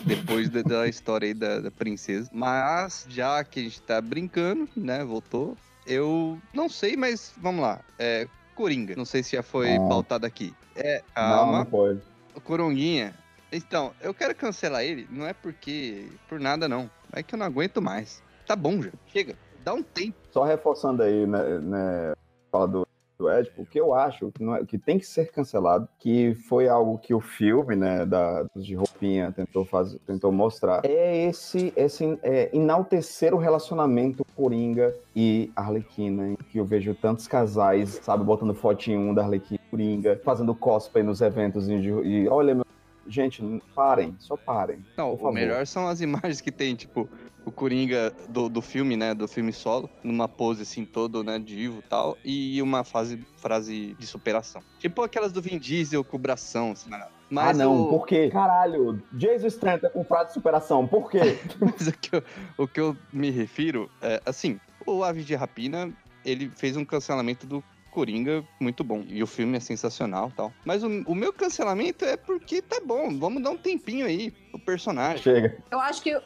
Depois da, da história aí da, da princesa. Mas, já que a gente tá brincando, né? Voltou. Eu não sei, mas vamos lá. É, Coringa. Não sei se já foi Ah. pautado aqui. É, Não, calma. não pode. O Coronguinha. Então, eu quero cancelar ele, não é porque. por nada, não. É que eu não aguento mais. Tá bom já. Chega. Dá um tempo. Só reforçando aí, né, né fala do, do Ed, o que eu acho que, é- que tem que ser cancelado, que foi algo que o filme, né, da, de roupinha tentou fazer, tentou mostrar, é esse, esse é, enaltecer o relacionamento Coringa e Arlequina, em que eu vejo tantos casais, sabe, botando fotinho um da Arlequina Coringa, fazendo cosplay nos eventos e, e olha, meu, gente, parem, só parem. Não, o favor. melhor são as imagens que tem, tipo, o Coringa do, do filme, né? Do filme solo, numa pose assim, todo, né, divo e tal, e uma fase, frase de superação. Tipo aquelas do Vin Diesel com o bração, assim, né? ah, Mas não, o, por quê? Caralho, Jason Statham com frase de superação, por quê? mas o, que eu, o que eu me refiro é, assim, o Aves de Rapina, ele fez um cancelamento do Coringa muito bom. E o filme é sensacional e tal. Mas o, o meu cancelamento é porque tá bom, vamos dar um tempinho aí pro personagem. Chega. Eu acho que eu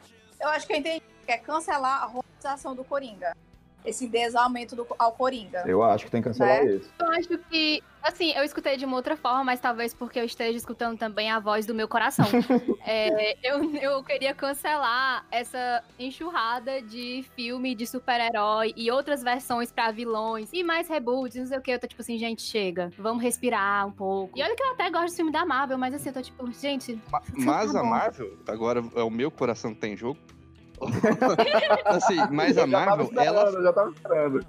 acho que eu entendi. que É cancelar a romantização do Coringa. Esse desaumento do, ao Coringa. Eu acho que tem que cancelar Né? isso. Eu acho que, assim, eu escutei de uma outra forma, mas talvez porque eu esteja escutando também a voz do meu coração. É, eu, eu queria cancelar essa enxurrada de filme de super-herói e outras versões pra vilões e mais reboots, não sei o que. Eu tô tipo assim, gente, chega, vamos respirar um pouco. E olha que eu até gosto de filme da Marvel, mas assim, eu tô tipo, gente, Ma- Mas Tá a. Marvel, agora é o meu coração que tem jogo. assim, mas a Marvel, ela,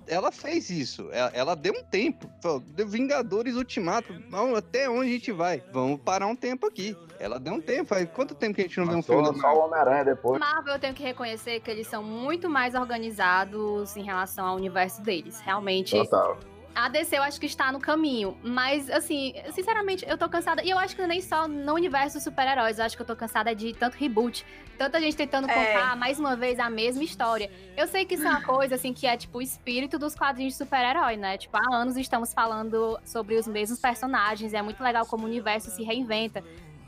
ela fez isso. Ela, ela deu um tempo. Falou, deu Vingadores Ultimato. Não, até onde a gente vai? Vamos parar um tempo aqui. Ela deu um tempo. Faz quanto tempo que a gente não vê um filme Só, o Homem-Aranha depois. Marvel eu tenho que reconhecer que eles são muito mais organizados em relação ao universo deles. Realmente, Total. A DC eu acho que está no caminho, mas assim, sinceramente, eu tô cansada. E eu acho que nem só no universo dos super-heróis, eu acho que eu tô cansada de tanto reboot, tanta gente tentando É. contar mais uma vez a mesma história. Eu sei que isso é uma coisa assim que é tipo o espírito dos quadrinhos de super-herói, né? Tipo, há anos estamos falando sobre os mesmos personagens, é muito legal como o universo se reinventa.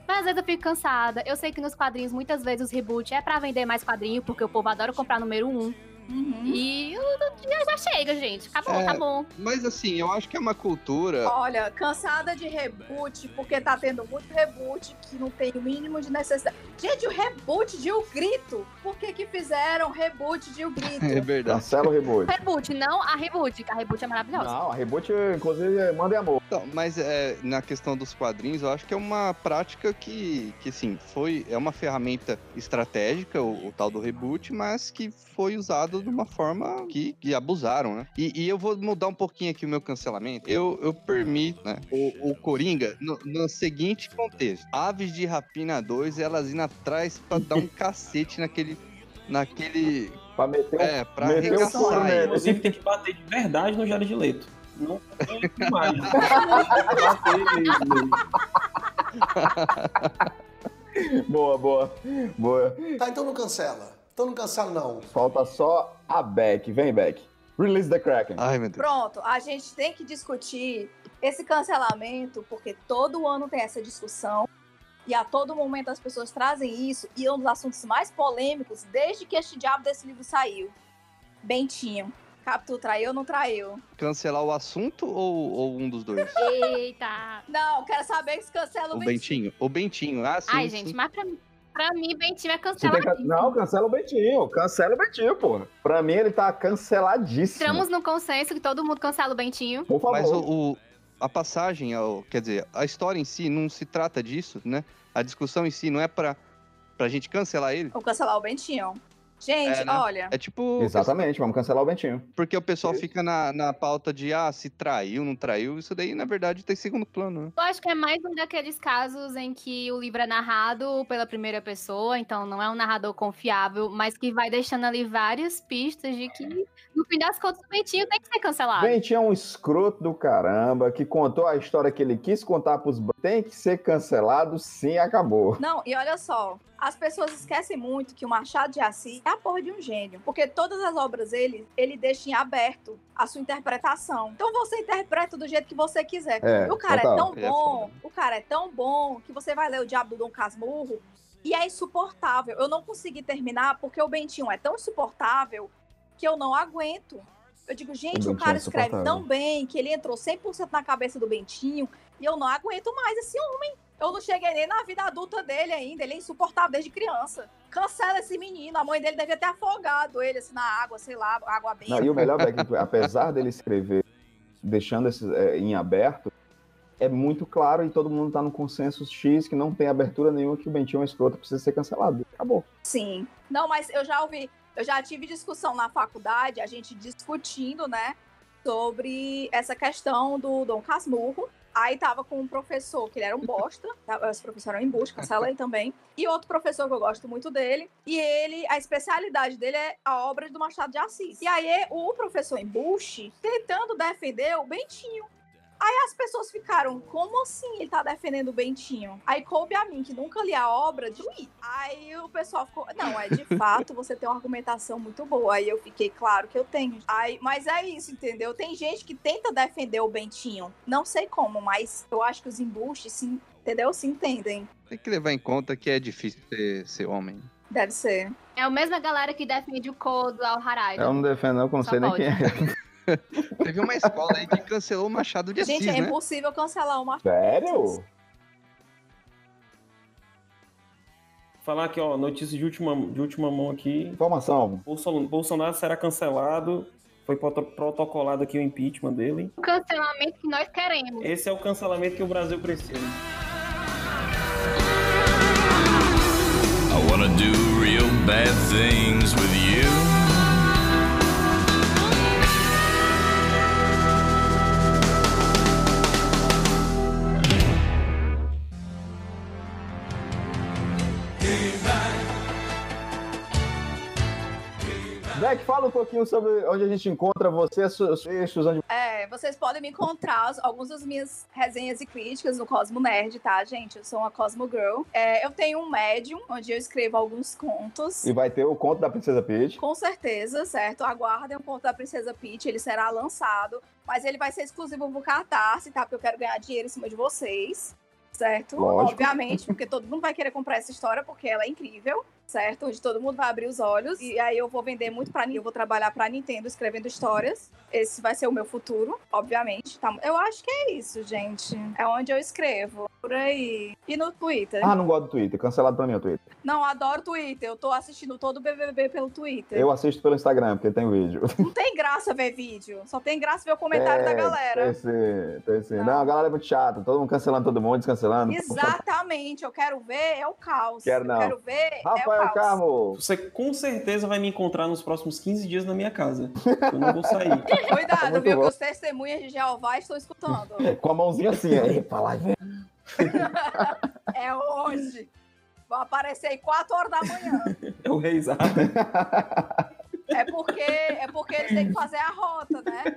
Mas às vezes eu fico cansada. Eu sei que nos quadrinhos, muitas vezes, os reboot é pra vender mais quadrinho, porque o povo adora comprar número um. Uhum. E eu- já, já chega, gente. Acabou, É. tá bom. Mas assim, eu acho que é uma cultura. Olha, cansada de reboot, porque tá tendo muito reboot que não tem o mínimo de necessidade. Gente, o reboot de O Grito. Por que que fizeram reboot de O Grito? É verdade. Cancela o reboot. Reboot, não a reboot, que a reboot é maravilhosa. Não, a reboot, inclusive, é manda amor. Então, mas é, na questão dos quadrinhos, eu acho que é uma prática que, que assim, foi, é uma ferramenta estratégica, o, o tal do reboot, mas que foi usado de uma forma que, que abusaram, né? E, e eu vou mudar um pouquinho aqui o meu cancelamento. Eu, eu permito, né, o, o Coringa no, no seguinte contexto. Aves de Rapina 2, elas indo atrás pra dar um cacete naquele... Naquele. Pra meter, É, pra meter arregaçar nele. Inclusive tem que bater de verdade no Jared Leto. Não tem mais. bater mesmo. Boa, boa, boa. Tá, então não cancela. Então não cancela, não. Falta só a Beck. Vem, Beck. Release the Kraken. Ai, meu Deus. Pronto, a gente tem que discutir esse cancelamento, porque todo ano tem essa discussão. E a todo momento as pessoas trazem isso, e é um dos assuntos mais polêmicos desde que este diabo desse livro saiu. Bentinho. Capitu traiu ou não traiu? Cancelar o assunto ou, ou um dos dois? Eita. Não, quero saber se cancela o, O Bentinho. Bentinho. O Bentinho. Ah, sim. Ai, sim. gente, mas pra, mim- pra mim, Bentinho é canceladíssimo. Não, cancela o Bentinho. Cancela o Bentinho, porra. Pra mim, ele tá canceladíssimo. Entramos no consenso que todo mundo cancela o Bentinho. Por favor. Mas o, o- a passagem, quer dizer, a história em si não se trata disso, né? A discussão em si não é pra, pra gente cancelar ele. Vou cancelar o Bentinho. Gente, É, né? olha. É tipo. Exatamente, vamos cancelar o Bentinho. Porque o pessoal fica na, na pauta de, ah, se traiu, não traiu. Isso daí, na verdade, tem segundo plano, né? Eu acho que é mais um daqueles casos em que o livro é narrado pela primeira pessoa, então não é um narrador confiável, mas que vai deixando ali várias pistas de que, no fim das contas, o Bentinho tem que ser cancelado. Bentinho é um escroto do caramba que contou a história que ele quis contar pros. Tem que ser cancelado, sim, acabou. Não, e olha só, as pessoas esquecem muito que o Machado de Assis é a porra de um gênio. Porque todas as obras dele, ele deixa em aberto a sua interpretação. Então você interpreta do jeito que você quiser. É, e o cara total. é tão é bom, o cara é tão bom que você vai ler o Diabo do Dom Casmurro e é insuportável. Eu não consegui terminar porque o Bentinho é tão insuportável que eu não aguento. Eu digo, gente, o, Bentinho cara é escreve tão bem que ele entrou 100% na cabeça do Bentinho e eu não aguento mais esse homem. Eu não cheguei nem na vida adulta dele ainda. Ele é insuportável desde criança. Cancela esse menino. A mãe dele devia ter afogado ele assim na água, sei lá, água. Não, e o melhor, Beck, apesar dele escrever deixando esse, é, em aberto, é muito claro e todo mundo tá no consenso X que não tem abertura nenhuma que o Bentinho é um escroto precisa ser cancelado. Acabou. Sim. Não, mas eu já ouvi, eu já tive discussão na faculdade, a gente discutindo, né, sobre essa questão do Dom Casmurro. Aí tava com um professor, que ele era um bosta, esse professor era um embuste, cancela ele também. E outro professor que eu gosto muito dele, e ele, a especialidade dele é a obra do Machado de Assis. E aí o professor embuste tentando defender o Bentinho. Aí as pessoas ficaram, como assim ele tá defendendo o Bentinho? Aí coube a mim, que nunca li a obra, de ui. Aí o pessoal ficou, não, é de fato, você tem uma argumentação muito boa. Aí eu fiquei, claro que eu tenho. Aí, mas é isso, entendeu? Tem gente que tenta defender o Bentinho. Não sei como, mas eu acho que os embustes, se, entendeu? Se entendem. Tem que levar em conta que é difícil ser, ser homem. Deve ser. É a mesma galera que defende o Kodo ao Harai. Eu não defendo, não, não sei nem quem é. Teve uma escola aí que cancelou o Machado de Assis, gente, é né? impossível cancelar uma. Sério? Falar aqui, ó, notícia de última, de última mão aqui. Informação. Bolsonaro, Bolsonaro será cancelado. Foi proto- protocolado aqui o impeachment dele. O cancelamento que nós queremos. Esse é o cancelamento que o Brasil precisa. I wanna do real bad things with you. Pouquinho sobre onde a gente encontra você, seus textos, onde... É, vocês podem me encontrar as- algumas das minhas resenhas e críticas no Cosmo Nerd, tá, gente? Eu sou uma Cosmo Girl. É, eu tenho um Medium, onde eu escrevo alguns contos. E vai ter o conto da Princesa Peach. Com certeza, certo? Aguardem o conto da Princesa Peach, ele será lançado, mas ele vai ser exclusivo pro Catarse, tá? Porque eu quero ganhar dinheiro em cima de vocês, certo? Lógico. Obviamente, porque todo mundo vai querer comprar essa história, porque ela é incrível, certo? Onde todo mundo vai abrir os olhos, e aí eu vou vender muito pra Nintendo, eu vou trabalhar pra Nintendo escrevendo histórias. Esse vai ser o meu futuro, obviamente, tá? Eu acho que é isso, gente. É onde eu escrevo, por aí. E no Twitter. Ah, não gosto do Twitter. Cancelado pra mim o Twitter. Não, adoro Twitter. Eu tô assistindo todo o BBB pelo Twitter. Eu assisto pelo Instagram, porque tem vídeo. Não tem graça ver vídeo, só tem graça ver o comentário da É, galera. Tem sim, tem sim. Não. a galera é muito chata. Todo mundo cancelando todo mundo, descancelando. Exatamente, eu quero ver é o caos. Quero não. Eu quero ver é o caos. Carmo. Você com certeza vai me encontrar nos próximos 15 dias na minha casa. Eu não vou sair. Cuidado, Muito viu? bom. Que os testemunhas de Jeová estão escutando. Com a mãozinha assim, aí, pra lá vem. É hoje. Vão aparecer aí 4 horas da manhã. É o reizado. É porque, é porque eles têm que fazer a rota, né?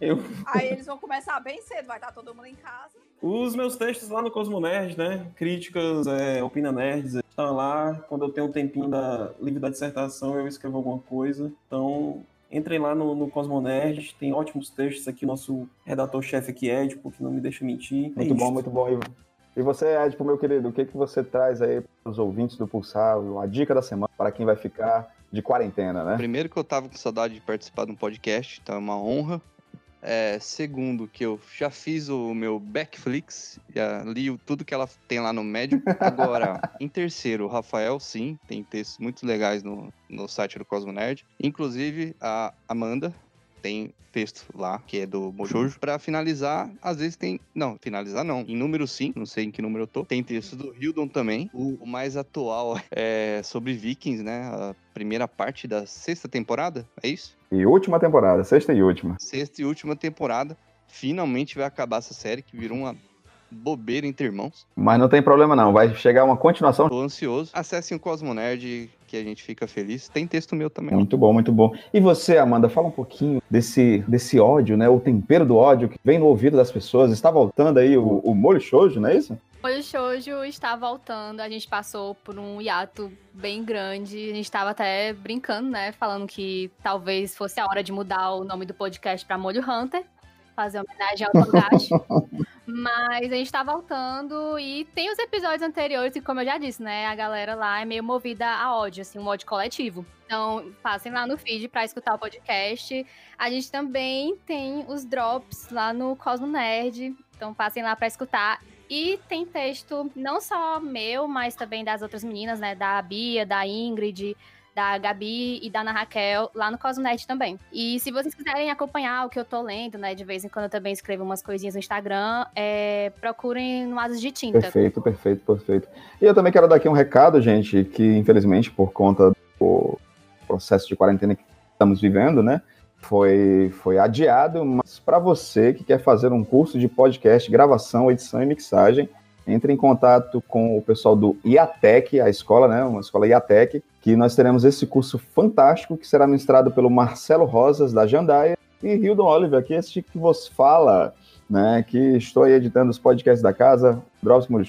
Eu... Aí eles vão começar bem cedo, vai estar todo mundo em casa. Os meus textos lá no Cosmo Nerd, né? Críticas, é, Opina Nerds, estão lá. Quando eu tenho um tempinho da livre da dissertação, eu escrevo alguma coisa. Então, entrem lá no, no Cosmo Nerd. Tem ótimos textos aqui. Nosso redator-chefe aqui, Edipo, que não me deixa mentir. É Muito bom, isto. muito bom, Ivan. E você, Edipo, meu querido, o que, que você traz aí para os ouvintes do Pulsar? Uma dica da semana para quem vai ficar de quarentena, né? Primeiro que eu tava com saudade de participar de um podcast, então é uma honra. É, segundo, que eu já fiz o meu Backflix, já li o- tudo que ela tem lá no Medium. Agora, em terceiro, o Rafael, sim, tem textos muito legais no, no site do Cosmo Nerd. Inclusive, a Amanda tem texto lá, que é do Mojojo. Pra finalizar, às vezes tem... Não, finalizar não. Em número 5, não sei em que número eu tô, tem texto do Hildon também. O, o mais atual é sobre Vikings, né? A primeira parte da sexta temporada, é isso? E última temporada, sexta e última. sexta e última temporada. Finalmente vai acabar essa série que virou uma bobeira entre irmãos. Mas não tem problema não, vai chegar uma continuação. Tô ansioso. Acessem o Cosmo Nerd que a gente fica feliz. Tem texto meu também. Muito bom, muito bom. E você, Amanda, fala um pouquinho desse, desse ódio, né? O tempero do ódio que vem no ouvido das pessoas. Está voltando aí o, o molho shoujo, não é isso? O Shoujo está voltando, a gente passou por um hiato bem grande, a gente estava até brincando, né, falando que talvez fosse a hora de mudar o nome do podcast para Molho Hunter, fazer homenagem ao Togashi. Mas a gente tá voltando e tem os episódios anteriores, e como eu já disse, né, a galera lá é meio movida a ódio, assim, um ódio coletivo. Então, passem lá no feed pra escutar o podcast. A gente também tem os drops lá no Cosmo Nerd, então passem lá pra escutar. E tem texto não só meu, mas também das outras meninas, né, da Bia, da Ingrid, da Gabi e da Ana Raquel, lá no Cosmonet também. E se vocês quiserem acompanhar o que eu tô lendo, né, de vez em quando eu também escrevo umas coisinhas no Instagram, é, procurem no Asas de Tinta. Perfeito, perfeito, perfeito. E eu também quero dar aqui um recado, gente, que infelizmente por conta do processo de quarentena que estamos vivendo, né, foi, foi adiado, mas para você que quer fazer um curso de podcast, gravação, edição e mixagem, entre em contato com o pessoal do IATEC, a escola, né, uma escola IATEC, que nós teremos esse curso fantástico que será ministrado pelo Marcelo Rosas, da Jandaia, e Hildon Oliver, que é esse que vos fala, né, que estou aí editando os podcasts da casa, Drops Molho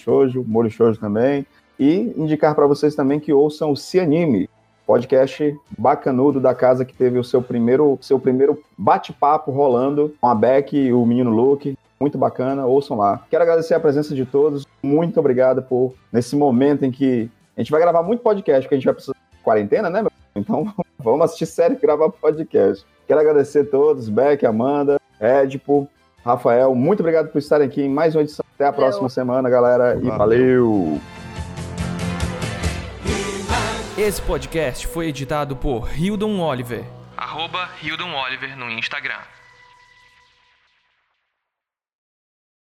Shoujo também, e indicar para vocês também que ouçam o Cianime, podcast bacanudo da casa que teve o seu primeiro, seu primeiro bate-papo rolando com a Beck e o menino Luke. Muito bacana, ouçam lá. Quero agradecer a presença de todos. Muito obrigado por, nesse momento em que a gente vai gravar muito podcast, porque a gente vai precisar quarentena, né, meu? Então vamos assistir série e gravar podcast. Quero agradecer a todos, Beck, Amanda, Edipo, Rafael. Muito obrigado por estarem aqui em mais uma edição. Até a próxima semana, galera. E valeu. Esse podcast foi editado por Hildon Oliver. Arroba Hildon Oliver no Instagram.